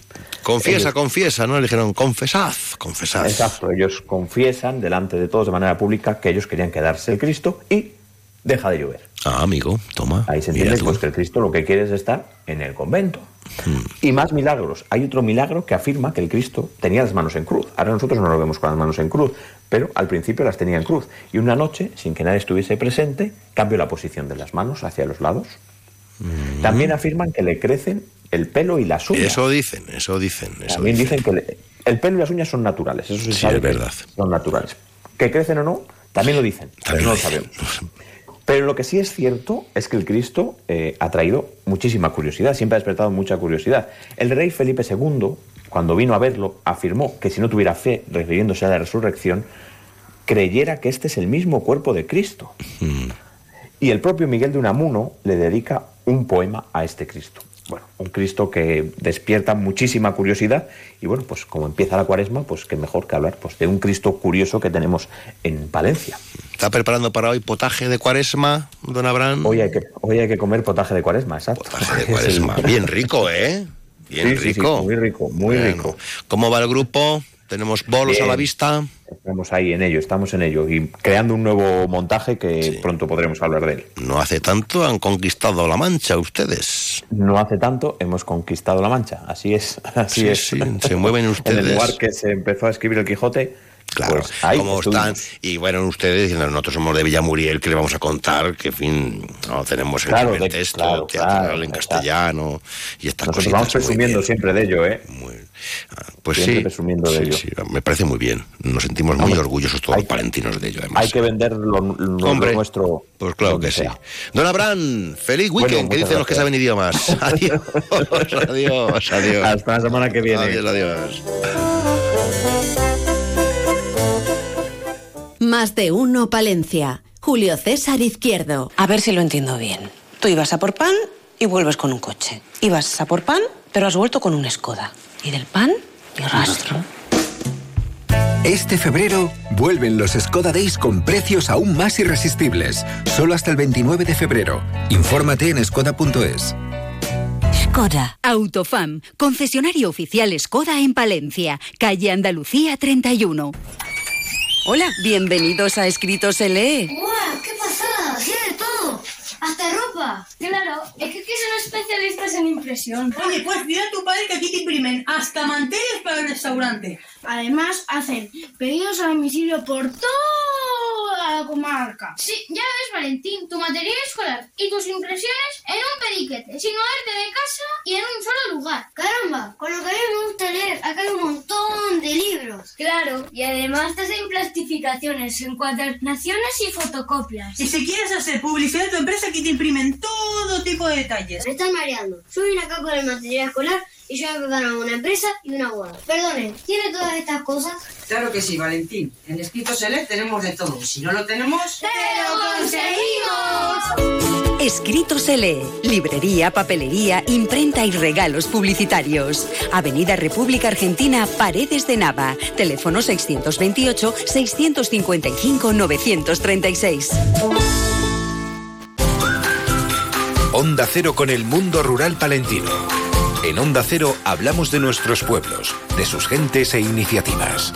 Confiesa, Ellos- confiesa, ¿no? Le dijeron, confesad, confesad. Exacto, ellos confiesan delante de todos de manera pública que ellos querían quedarse el Cristo y deja de llover. Ah, amigo, toma. Ahí se entiende pues, que el Cristo lo que quiere es estar en el convento. Y más milagros. Hay otro milagro que afirma que el Cristo tenía las manos en cruz. Ahora nosotros no lo vemos con las manos en cruz, pero al principio las tenía en cruz. Y una noche, sin que nadie estuviese presente, cambió la posición de las manos hacia los lados. También afirman que le crecen el pelo y las uñas. Eso dicen, eso dicen. Eso También dicen. dicen que le- el pelo y las uñas son naturales. Eso se Sí, sabe es verdad. Son naturales. Que crecen o no, también lo dicen. pero no lo sabemos. Pero lo que sí es cierto es que el Cristo eh, ha traído muchísima curiosidad, siempre ha despertado mucha curiosidad. El rey Felipe II, cuando vino a verlo, afirmó que si no tuviera fe, refiriéndose a la resurrección, creyera que este es el mismo cuerpo de Cristo. Y el propio Miguel de Unamuno le dedica un poema a este Cristo. Bueno, un Cristo que despierta muchísima curiosidad y bueno, pues como empieza la cuaresma, pues qué mejor que hablar pues, de un Cristo curioso que tenemos en Palencia. ¿Está preparando para hoy potaje de cuaresma, don Abraham? Hoy hay que, hoy hay que comer potaje de cuaresma, exacto. Potaje de cuaresma. Bien rico, ¿eh? Bien Sí, sí, sí, rico. muy rico, muy rico. ¿Cómo va el grupo? ¿Tenemos bolos a la vista? Estamos ahí en ello, estamos en ello y creando un nuevo montaje que pronto podremos hablar de él. No hace tanto han conquistado la Mancha ustedes. No hace tanto hemos conquistado la Mancha, así es, así Sí, es. sí, se mueven en ustedes. el lugar que se empezó a escribir el Quijote, Claro, pues ahí ¿cómo estuvimos. están? Y bueno, ustedes diciendo, nosotros somos de Villamuriel, que le vamos a contar? Que, en fin, no tenemos el Claro, primer de- texto claro, teatral claro, en castellano y estas Nosotros cositas. vamos muy presumiendo bien. siempre de ello, ¿eh? Pues siempre sí, presumiendo de sí, ello. sí, me parece muy bien. Nos sentimos muy Hombre, orgullosos todos los palentinos de ello, además. Hay que vender lo, lo Hombre, nuestro. Pues claro que sí. Don Abraham, feliz Bueno, weekend, que muchas dicen los que saben idiomas. Adiós, adiós, adiós. Hasta la semana que viene. Adiós, adiós. Más de uno Palencia. Julio César Izquierdo. A ver si lo entiendo bien. Tú ibas a por pan y vuelves con un coche. Ibas a por pan, pero has vuelto con un Skoda. Y del pan, ni rastro. Este febrero vuelven los Skoda Days con precios aún más irresistibles. Solo hasta el 29 de febrero. Infórmate en skoda.es. Skoda. Autofam, concesionario oficial Skoda en Palencia, calle Andalucía 31. Hola, bienvenidos a Escritos LE. ¡Guau! ¡Qué pasada! ¡Sí de todo! ¡Hasta ropa! Claro, es que aquí son especialistas en impresión. Oye, pues pide a tu padre que aquí te imprimen hasta manteles para el restaurante. Además, hacen pedidos a domicilio por toda la comarca. Sí, ya ves, Valentín, tu material escolar y tus impresiones en un periquete, sin moverte de casa y en un solo lugar. Caramba, con lo que a mí me gusta leer, acá hay un montón de libros. Claro, y además te hacen plastificaciones, encuadernaciones y fotocopias. Y si quieres hacer publicidad de tu empresa, aquí te imprimen todo tipo de detalles. Me están mareando. Yo vine acá con el material escolar y yo me preparo una empresa y una boda. Perdonen, ¿tiene todas estas cosas? Claro que sí, Valentín. En Escritos Select tenemos de todo. Si no lo tenemos... ¡Te lo conseguimos! Escrito se lee. Librería, papelería, imprenta y regalos publicitarios. Avenida República Argentina, Paredes de Nava. Teléfono 628-655-936. Onda Cero con el mundo rural palentino. En Onda Cero hablamos de nuestros pueblos, de sus gentes e iniciativas.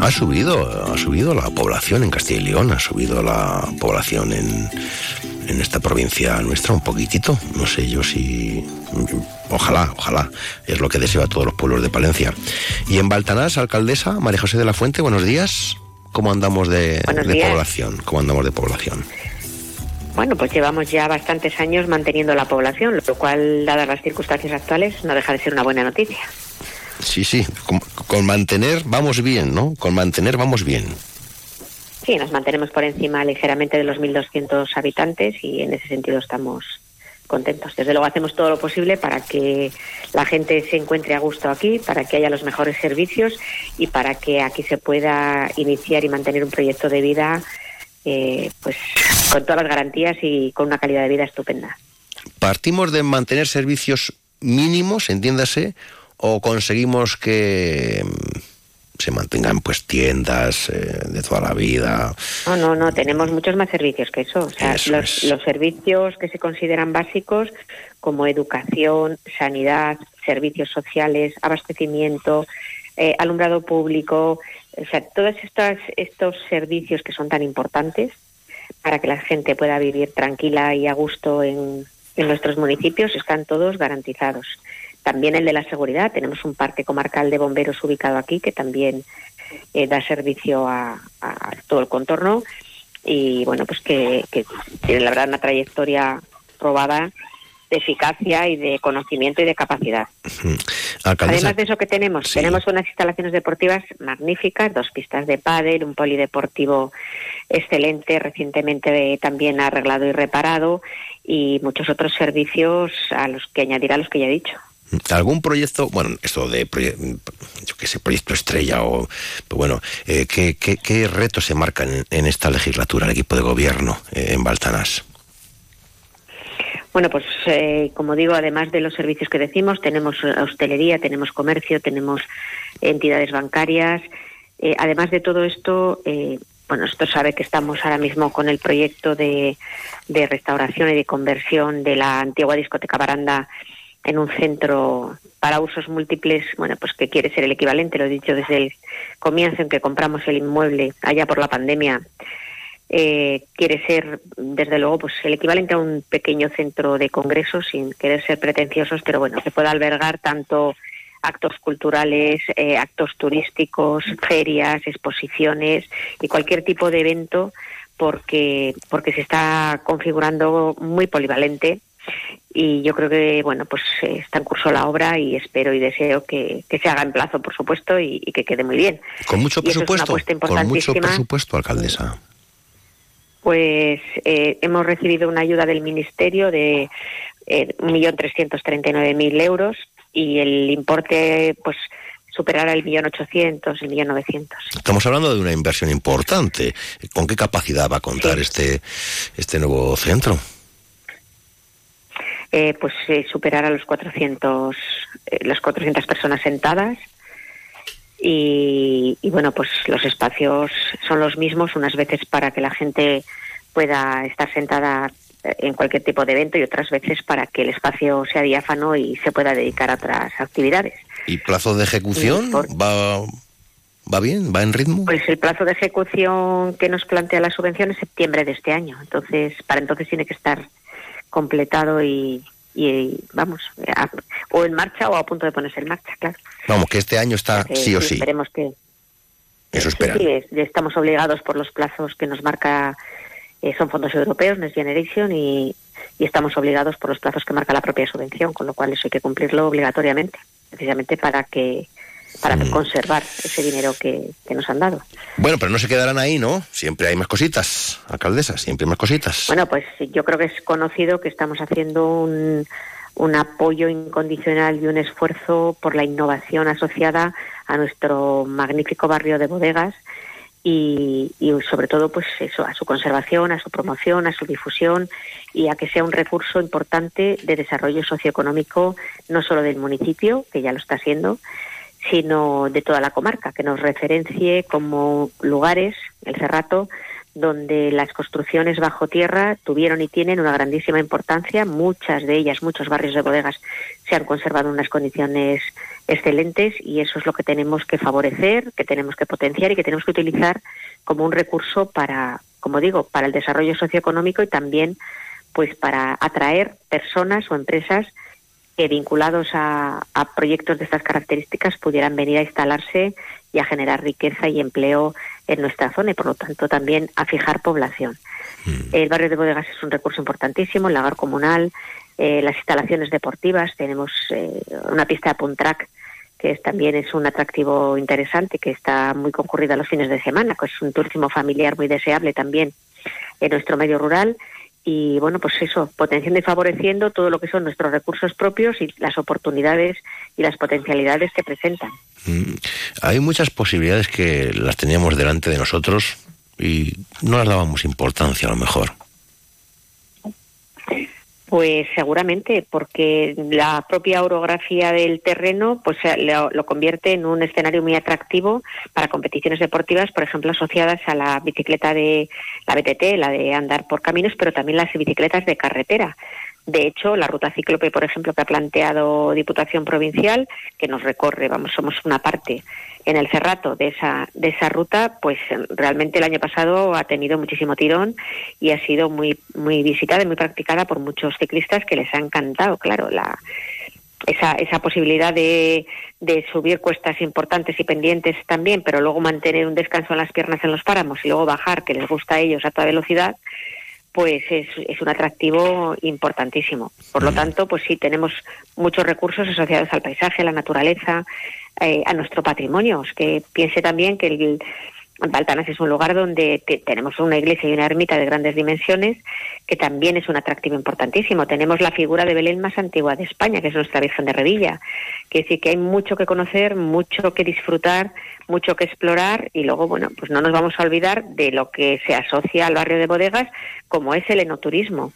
Ha subido, ha subido la población en Castilla y León, ha subido la población en, en esta provincia nuestra un poquitito. No sé yo si. Ojalá, ojalá. Es lo que deseo a todos los pueblos de Palencia. Y en Baltanás, alcaldesa, María José de la Fuente, buenos días. ¿Cómo andamos de, población? ¿Cómo andamos de población? Bueno, pues llevamos ya bastantes años manteniendo la población, lo cual, dadas las circunstancias actuales, no deja de ser una buena noticia. Sí, sí, con, con mantener vamos bien, ¿no? Con mantener vamos bien. Sí, nos mantenemos por encima ligeramente de los 1.200 habitantes y en ese sentido estamos contentos. Desde luego hacemos todo lo posible para que la gente se encuentre a gusto aquí, para que haya los mejores servicios y para que aquí se pueda iniciar y mantener un proyecto de vida eh, pues con todas las garantías y con una calidad de vida estupenda. ¿Partimos de mantener servicios mínimos, entiéndase, o conseguimos que se mantengan pues tiendas eh, de toda la vida? No, no, no, tenemos muchos más servicios que eso. O sea, Eso los, los servicios que se consideran básicos, como educación, sanidad, servicios sociales, abastecimiento, eh, alumbrado público, o sea, todos estos, estos servicios que son tan importantes para que la gente pueda vivir tranquila y a gusto en, en nuestros municipios están todos garantizados. También el de la seguridad. Tenemos un parque comarcal de bomberos ubicado aquí que también eh, da servicio a, a todo el contorno y bueno, pues que, que tiene la verdad una trayectoria probada de eficacia y de conocimiento y de capacidad. Alcaldesa, Además de eso que tenemos, tenemos unas instalaciones deportivas magníficas, dos pistas de pádel, un polideportivo excelente, recientemente también arreglado y reparado y muchos otros servicios a los que añadir a los que ya he dicho. ¿Algún proyecto, bueno, esto de, yo qué sé, proyecto estrella o, pues bueno, eh, ¿qué, qué, qué retos se marcan en, en esta legislatura el equipo de gobierno eh, en Baltanás? Bueno, pues eh, como digo, además de los servicios que decimos, tenemos hostelería, tenemos comercio, tenemos entidades bancarias. Eh, además de todo esto, eh, bueno, esto sabe que estamos ahora mismo con el proyecto de, de restauración y de conversión de la antigua discoteca Baranda en un centro para usos múltiples, bueno, pues que quiere ser el equivalente, lo he dicho desde el comienzo en que compramos el inmueble allá por la pandemia, eh, quiere ser, desde luego, pues el equivalente a un pequeño centro de congresos, sin querer ser pretenciosos, pero bueno, que pueda albergar tanto actos culturales, eh, actos turísticos, ferias, exposiciones y cualquier tipo de evento, porque, porque se está configurando muy polivalente y yo creo que bueno pues eh, está en curso la obra y espero y deseo que, que se haga en plazo por supuesto y, y que quede muy bien Con mucho es presupuesto, con mucho presupuesto, alcaldesa. pues eh, hemos recibido una ayuda del ministerio de eh, 1.339.000 euros y el importe pues superará el 1.800.000, el 1.900.000. Estamos hablando de una inversión importante. ¿Con qué capacidad va a contar este, este nuevo centro? Eh, pues superar a los 400, las 400 personas sentadas. Y, y, bueno, pues los espacios son los mismos, unas veces para que la gente pueda estar sentada en cualquier tipo de evento y otras veces para que el espacio sea diáfano y se pueda dedicar a otras actividades. ¿Y plazo de ejecución va, va bien? ¿Va en ritmo? Pues el plazo de ejecución que nos plantea la subvención es septiembre de este año. Entonces, para entonces tiene que estar completado y, y vamos, o en marcha o a punto de ponerse en marcha, claro. Vamos, que este año está sí o sí. Esperemos que... Eso espera. Sí, estamos obligados por los plazos que nos marca eh, son fondos europeos, Next Generation, y, estamos obligados por los plazos que marca la propia subvención, con lo cual eso hay que cumplirlo obligatoriamente, precisamente para que para mm. conservar ese dinero que, nos han dado. Bueno, pero no se quedarán ahí, ¿no? Siempre hay más cositas, alcaldesa, siempre hay más cositas. Bueno, pues yo creo que es conocido que estamos haciendo un, un apoyo incondicional y un esfuerzo por la innovación asociada a nuestro magnífico barrio de bodegas y, sobre todo pues eso a su conservación, a su promoción, a su difusión y a que sea un recurso importante de desarrollo socioeconómico no solo del municipio, que ya lo está siendo, sino de toda la comarca, que nos referencie como lugares, el Cerrato, donde las construcciones bajo tierra tuvieron y tienen una grandísima importancia. Muchas de ellas, muchos barrios de bodegas se han conservado en unas condiciones excelentes y eso es lo que tenemos que favorecer, que tenemos que potenciar y que tenemos que utilizar como un recurso para, como digo, para el desarrollo socioeconómico y también pues para atraer personas o empresas que vinculados a, a proyectos de estas características pudieran venir a instalarse y a generar riqueza y empleo en nuestra zona y por lo tanto también a fijar población. Mm. El barrio de bodegas es un recurso importantísimo, el lagar comunal, eh, las instalaciones deportivas, tenemos eh, una pista de puntrack que es, también es un atractivo interesante, que está muy concurrida los fines de semana, que es un turismo familiar muy deseable también en nuestro medio rural y bueno, pues eso, potenciando y favoreciendo todo lo que son nuestros recursos propios y las oportunidades y las potencialidades que presentan. Mm, hay muchas posibilidades que las teníamos delante de nosotros y no las dábamos importancia a lo mejor. Pues seguramente, porque la propia orografía del terreno pues lo, lo, convierte en un escenario muy atractivo para competiciones deportivas, por ejemplo, asociadas a la bicicleta de la BTT, la de andar por caminos, pero también las bicicletas de carretera. De hecho, la ruta cíclope, por ejemplo, que ha planteado Diputación Provincial, que nos recorre, vamos, somos una parte en el Cerrato de esa, de esa ruta, pues realmente el año pasado ha tenido muchísimo tirón y ha sido muy, muy visitada y muy practicada por muchos ciclistas que les ha encantado, claro, la, esa, esa posibilidad de, de subir cuestas importantes y pendientes también, pero luego mantener un descanso en las piernas en los páramos y luego bajar, que les gusta a ellos a toda velocidad, pues es, es, un atractivo importantísimo. Por lo tanto, pues sí, tenemos muchos recursos asociados al paisaje, a la naturaleza, eh, a nuestro patrimonio. que piense también que el, Baltanas es un lugar donde tenemos una iglesia y una ermita de grandes dimensiones, que también es un atractivo importantísimo. Tenemos la figura de Belén más antigua de España, que es nuestra Virgen de Revilla. Que decir que hay mucho que conocer, mucho que disfrutar, mucho que explorar y luego, bueno, pues no nos vamos a olvidar de lo que se asocia al barrio de bodegas, como es el enoturismo.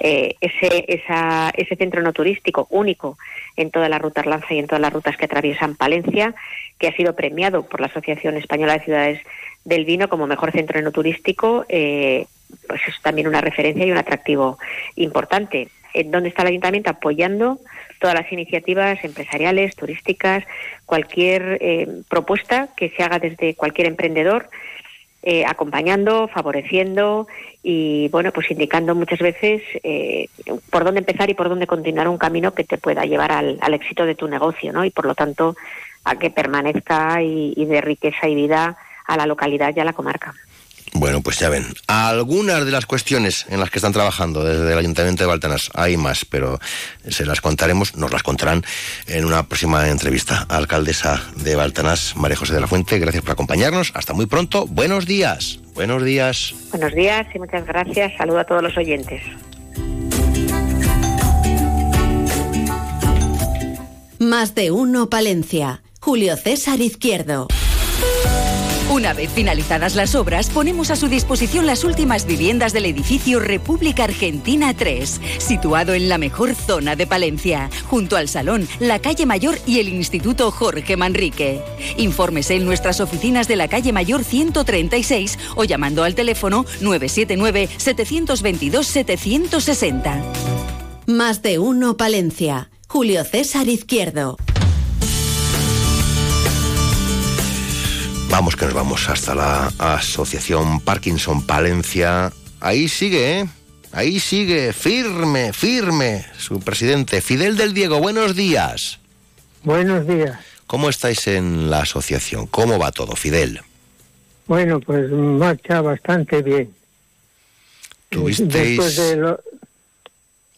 Eh, ese, esa, ese centro enoturístico único en toda la ruta Arlanza y en todas las rutas que atraviesan Palencia, que ha sido premiado por la Asociación Española de Ciudades del Vino como mejor centro enoturístico, eh, pues es también una referencia y un atractivo importante. En donde está el ayuntamiento apoyando todas las iniciativas empresariales, turísticas, cualquier eh, propuesta que se haga desde cualquier emprendedor, eh, acompañando, favoreciendo y bueno, pues indicando muchas veces eh, por dónde empezar y por dónde continuar un camino que te pueda llevar al, éxito de tu negocio, ¿no? Y por lo tanto a que permanezca y, y de riqueza y vida a la localidad y a la comarca. Bueno, pues ya ven, algunas de las cuestiones en las que están trabajando desde el Ayuntamiento de Baltanas, hay más, pero se las contaremos, nos las contarán en una próxima entrevista. Alcaldesa de Baltanas, María José de la Fuente, gracias por acompañarnos. Hasta muy pronto. Buenos días. Buenos días. Buenos días y muchas gracias. Saludo a todos los oyentes. Más de uno, Palencia. Julio César Izquierdo. Una vez finalizadas las obras, ponemos a su disposición las últimas viviendas del edificio República Argentina 3, situado en la mejor zona de Palencia, junto al Salón, la Calle Mayor y el Instituto Jorge Manrique. Infórmese en nuestras oficinas de la Calle Mayor 136 o llamando al teléfono 979-722-760. Más de uno Palencia. Julio César Izquierdo. Vamos que nos vamos hasta la Asociación Parkinson Palencia. Ahí sigue, ¿eh? Ahí sigue, firme, firme, su presidente, Fidel del Diego. Buenos días. Buenos días. ¿Cómo estáis en la asociación? ¿Cómo va todo, Fidel? Bueno, pues marcha bastante bien. Tuvisteis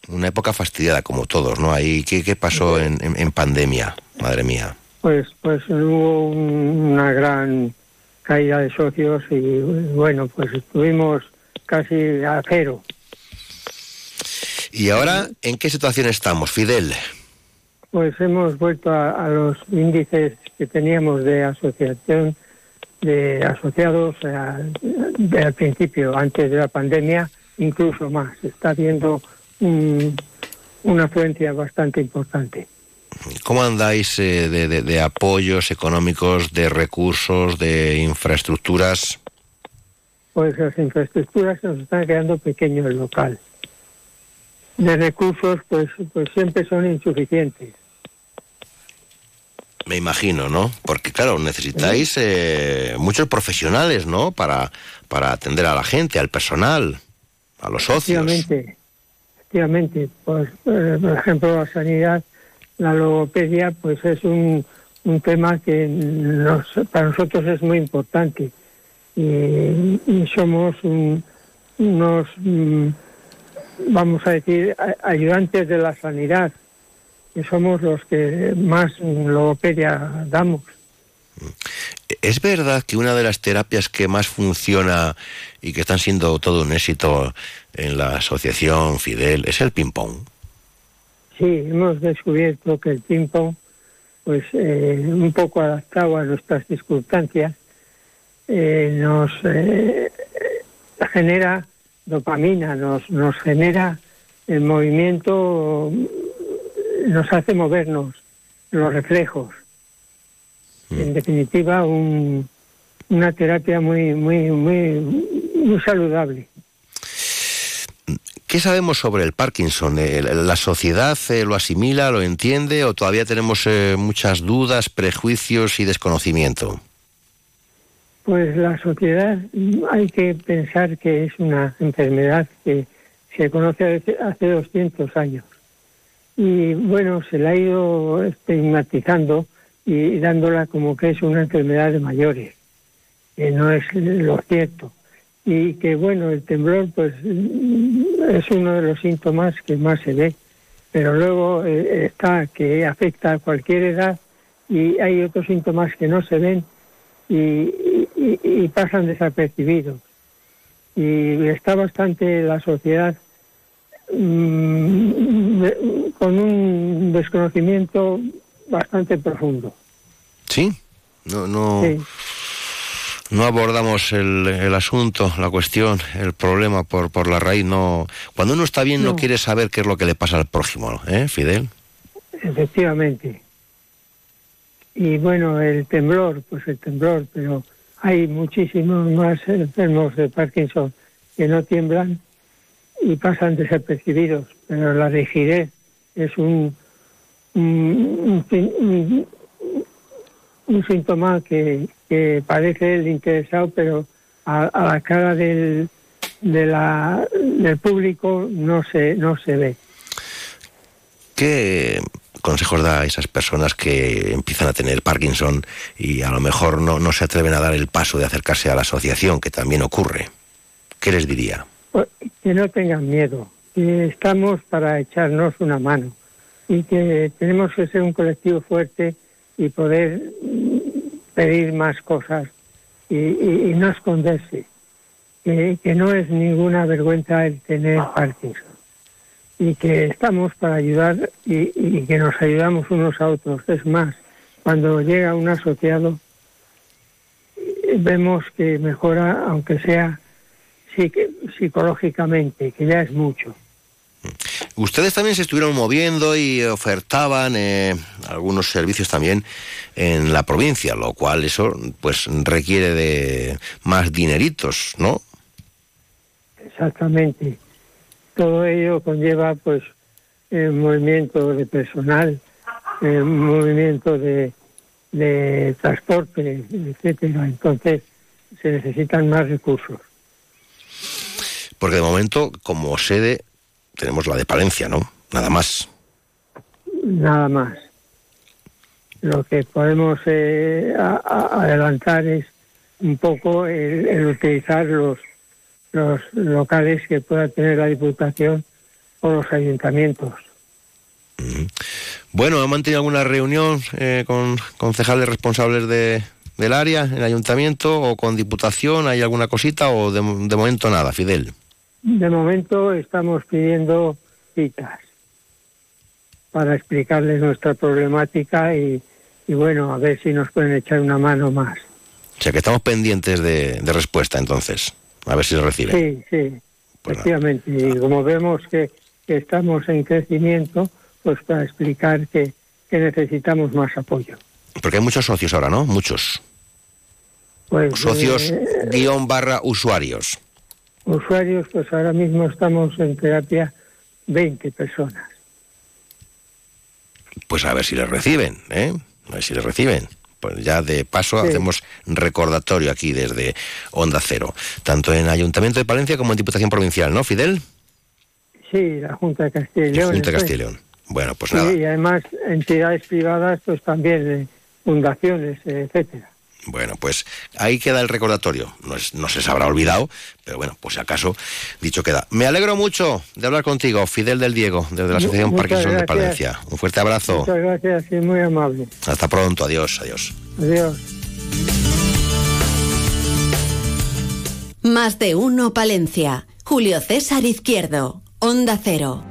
una época fastidiada, como todos, ¿no? Ahí, ¿qué, qué pasó en, en pandemia? Madre mía. Pues, pues hubo una gran caída de socios y bueno, pues estuvimos casi a cero. ¿Y ahora en qué situación estamos, Fidel? Pues hemos vuelto a, los índices que teníamos de asociación de asociados al principio, antes de la pandemia, incluso más. Está habiendo una afluencia bastante importante. ¿Cómo andáis eh, de, apoyos económicos, de recursos, de infraestructuras? Pues las infraestructuras nos están quedando pequeño el local. De recursos, pues, pues siempre son insuficientes. Me imagino, ¿no? Porque claro, necesitáis eh, muchos profesionales, ¿no? Para, para atender a la gente, al personal, a los socios. Efectivamente, efectivamente. Pues, eh, por ejemplo, la sanidad la logopedia pues es un, un tema que nos, para nosotros es muy importante y, somos unos, mm, vamos a decir, ayudantes de la sanidad, que somos los que más logopedia damos. ¿Es verdad que una de las terapias que más funciona y que están siendo todo un éxito en la asociación Fidel es el ping-pong? Sí, hemos descubierto que el ping-pong, pues eh, un poco adaptado a nuestras circunstancias, eh, nos eh, genera dopamina, nos, nos genera el movimiento, nos hace movernos, los reflejos. Mm. En definitiva, una terapia muy, muy, muy, muy saludable. ¿Qué sabemos sobre el Parkinson? Eh, ¿La sociedad eh, lo asimila, lo entiende o todavía tenemos eh, muchas dudas, prejuicios y desconocimiento? Pues la sociedad hay que pensar que es una enfermedad que se conoce hace 200 años. Y bueno, se la ha ido estigmatizando y dándola como que es una enfermedad de mayores, que no es lo cierto y que bueno, el temblor pues es uno de los síntomas que más se ve, pero luego eh, está que afecta a cualquier edad y hay otros síntomas que no se ven y, pasan desapercibidos. Y está bastante la sociedad mm, con un desconocimiento bastante profundo. Sí, no, no no abordamos el, el, asunto, la cuestión, el problema por, por la raíz. No, cuando uno está bien no. quiere saber qué es lo que le pasa al prójimo, ¿eh, Fidel? Efectivamente. Y bueno, el temblor, pues el temblor, pero hay muchísimos más enfermos de Parkinson que no tiemblan y pasan desapercibidos, pero la rigidez es un, un, un síntoma que, que parece el interesado, pero a, la cara del, de la, del público no se, no se ve. ¿Qué consejos da a esas personas que empiezan a tener Parkinson y a lo mejor no, no se atreven a dar el paso de acercarse a la asociación, que también ocurre? ¿Qué les diría? Pues, que no tengan miedo, que estamos para echarnos una mano y que tenemos que ser un colectivo fuerte y poder pedir más cosas y, no esconderse, que, no es ninguna vergüenza el tener Parkinson y que estamos para ayudar y, que nos ayudamos unos a otros. Es más, cuando llega un asociado, vemos que mejora, aunque sea psicológicamente, que ya es mucho. Ustedes también se estuvieron moviendo y ofertaban eh, algunos servicios también en la provincia, lo cual eso pues requiere de más dineritos, ¿no? Exactamente. Todo ello conlleva pues movimiento de personal, movimiento de, de transporte, etcétera. Entonces se necesitan más recursos. Porque de momento, como sede, tenemos la de Palencia, ¿no? Nada más. Nada más. Lo que podemos eh, adelantar es un poco el, utilizar los, los locales que pueda tener la Diputación o los ayuntamientos. Bueno, ¿ha mantenido alguna reunión eh, con concejales responsables de, del área, el ayuntamiento o con diputación? ¿Hay alguna cosita o de, de momento nada, Fidel? De momento estamos pidiendo citas para explicarles nuestra problemática y, bueno, a ver si nos pueden echar una mano más. O sea que estamos pendientes de, respuesta entonces, a ver si se recibe. Sí, sí, pues efectivamente. Y como vemos que, estamos en crecimiento, pues para explicar que, necesitamos más apoyo. Porque hay muchos socios ahora, ¿no? Muchos. Pues, socios eh, guion barra usuarios usuarios, pues ahora mismo estamos en terapia 20 personas. Pues a ver si les reciben, ¿eh? A ver si les reciben. Pues ya de paso hacemos recordatorio aquí desde Onda Cero, tanto en Ayuntamiento de Palencia como en Diputación Provincial, ¿no, Fidel? Sí, la Junta de Castilla y León. Junta de Castilla y León. Bueno, pues nada. y además entidades privadas, pues también, eh, fundaciones, etcétera. Bueno, pues ahí queda el recordatorio. No, se habrá olvidado, pero bueno, pues si acaso, dicho queda. Me alegro mucho de hablar contigo, Fidel del Diego, desde la Asociación Parkinson de Palencia. Un fuerte abrazo. Muchas gracias y muy amable. Hasta pronto, adiós, adiós. Adiós. Más de uno, Palencia. Julio César Izquierdo, Onda Cero.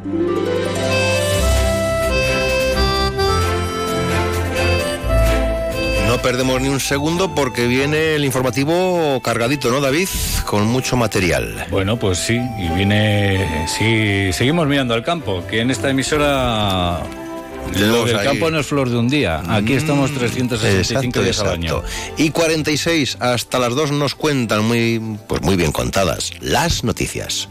Perdemos ni un segundo porque viene el informativo cargadito, ¿no, David? Con mucho material. Bueno, pues sí, y viene. Sí, seguimos mirando al campo, que en esta emisora el campo no es flor de un día. Aquí mm, estamos 365 días al año. Y 46 hasta las 2 nos cuentan muy, pues muy bien contadas las noticias.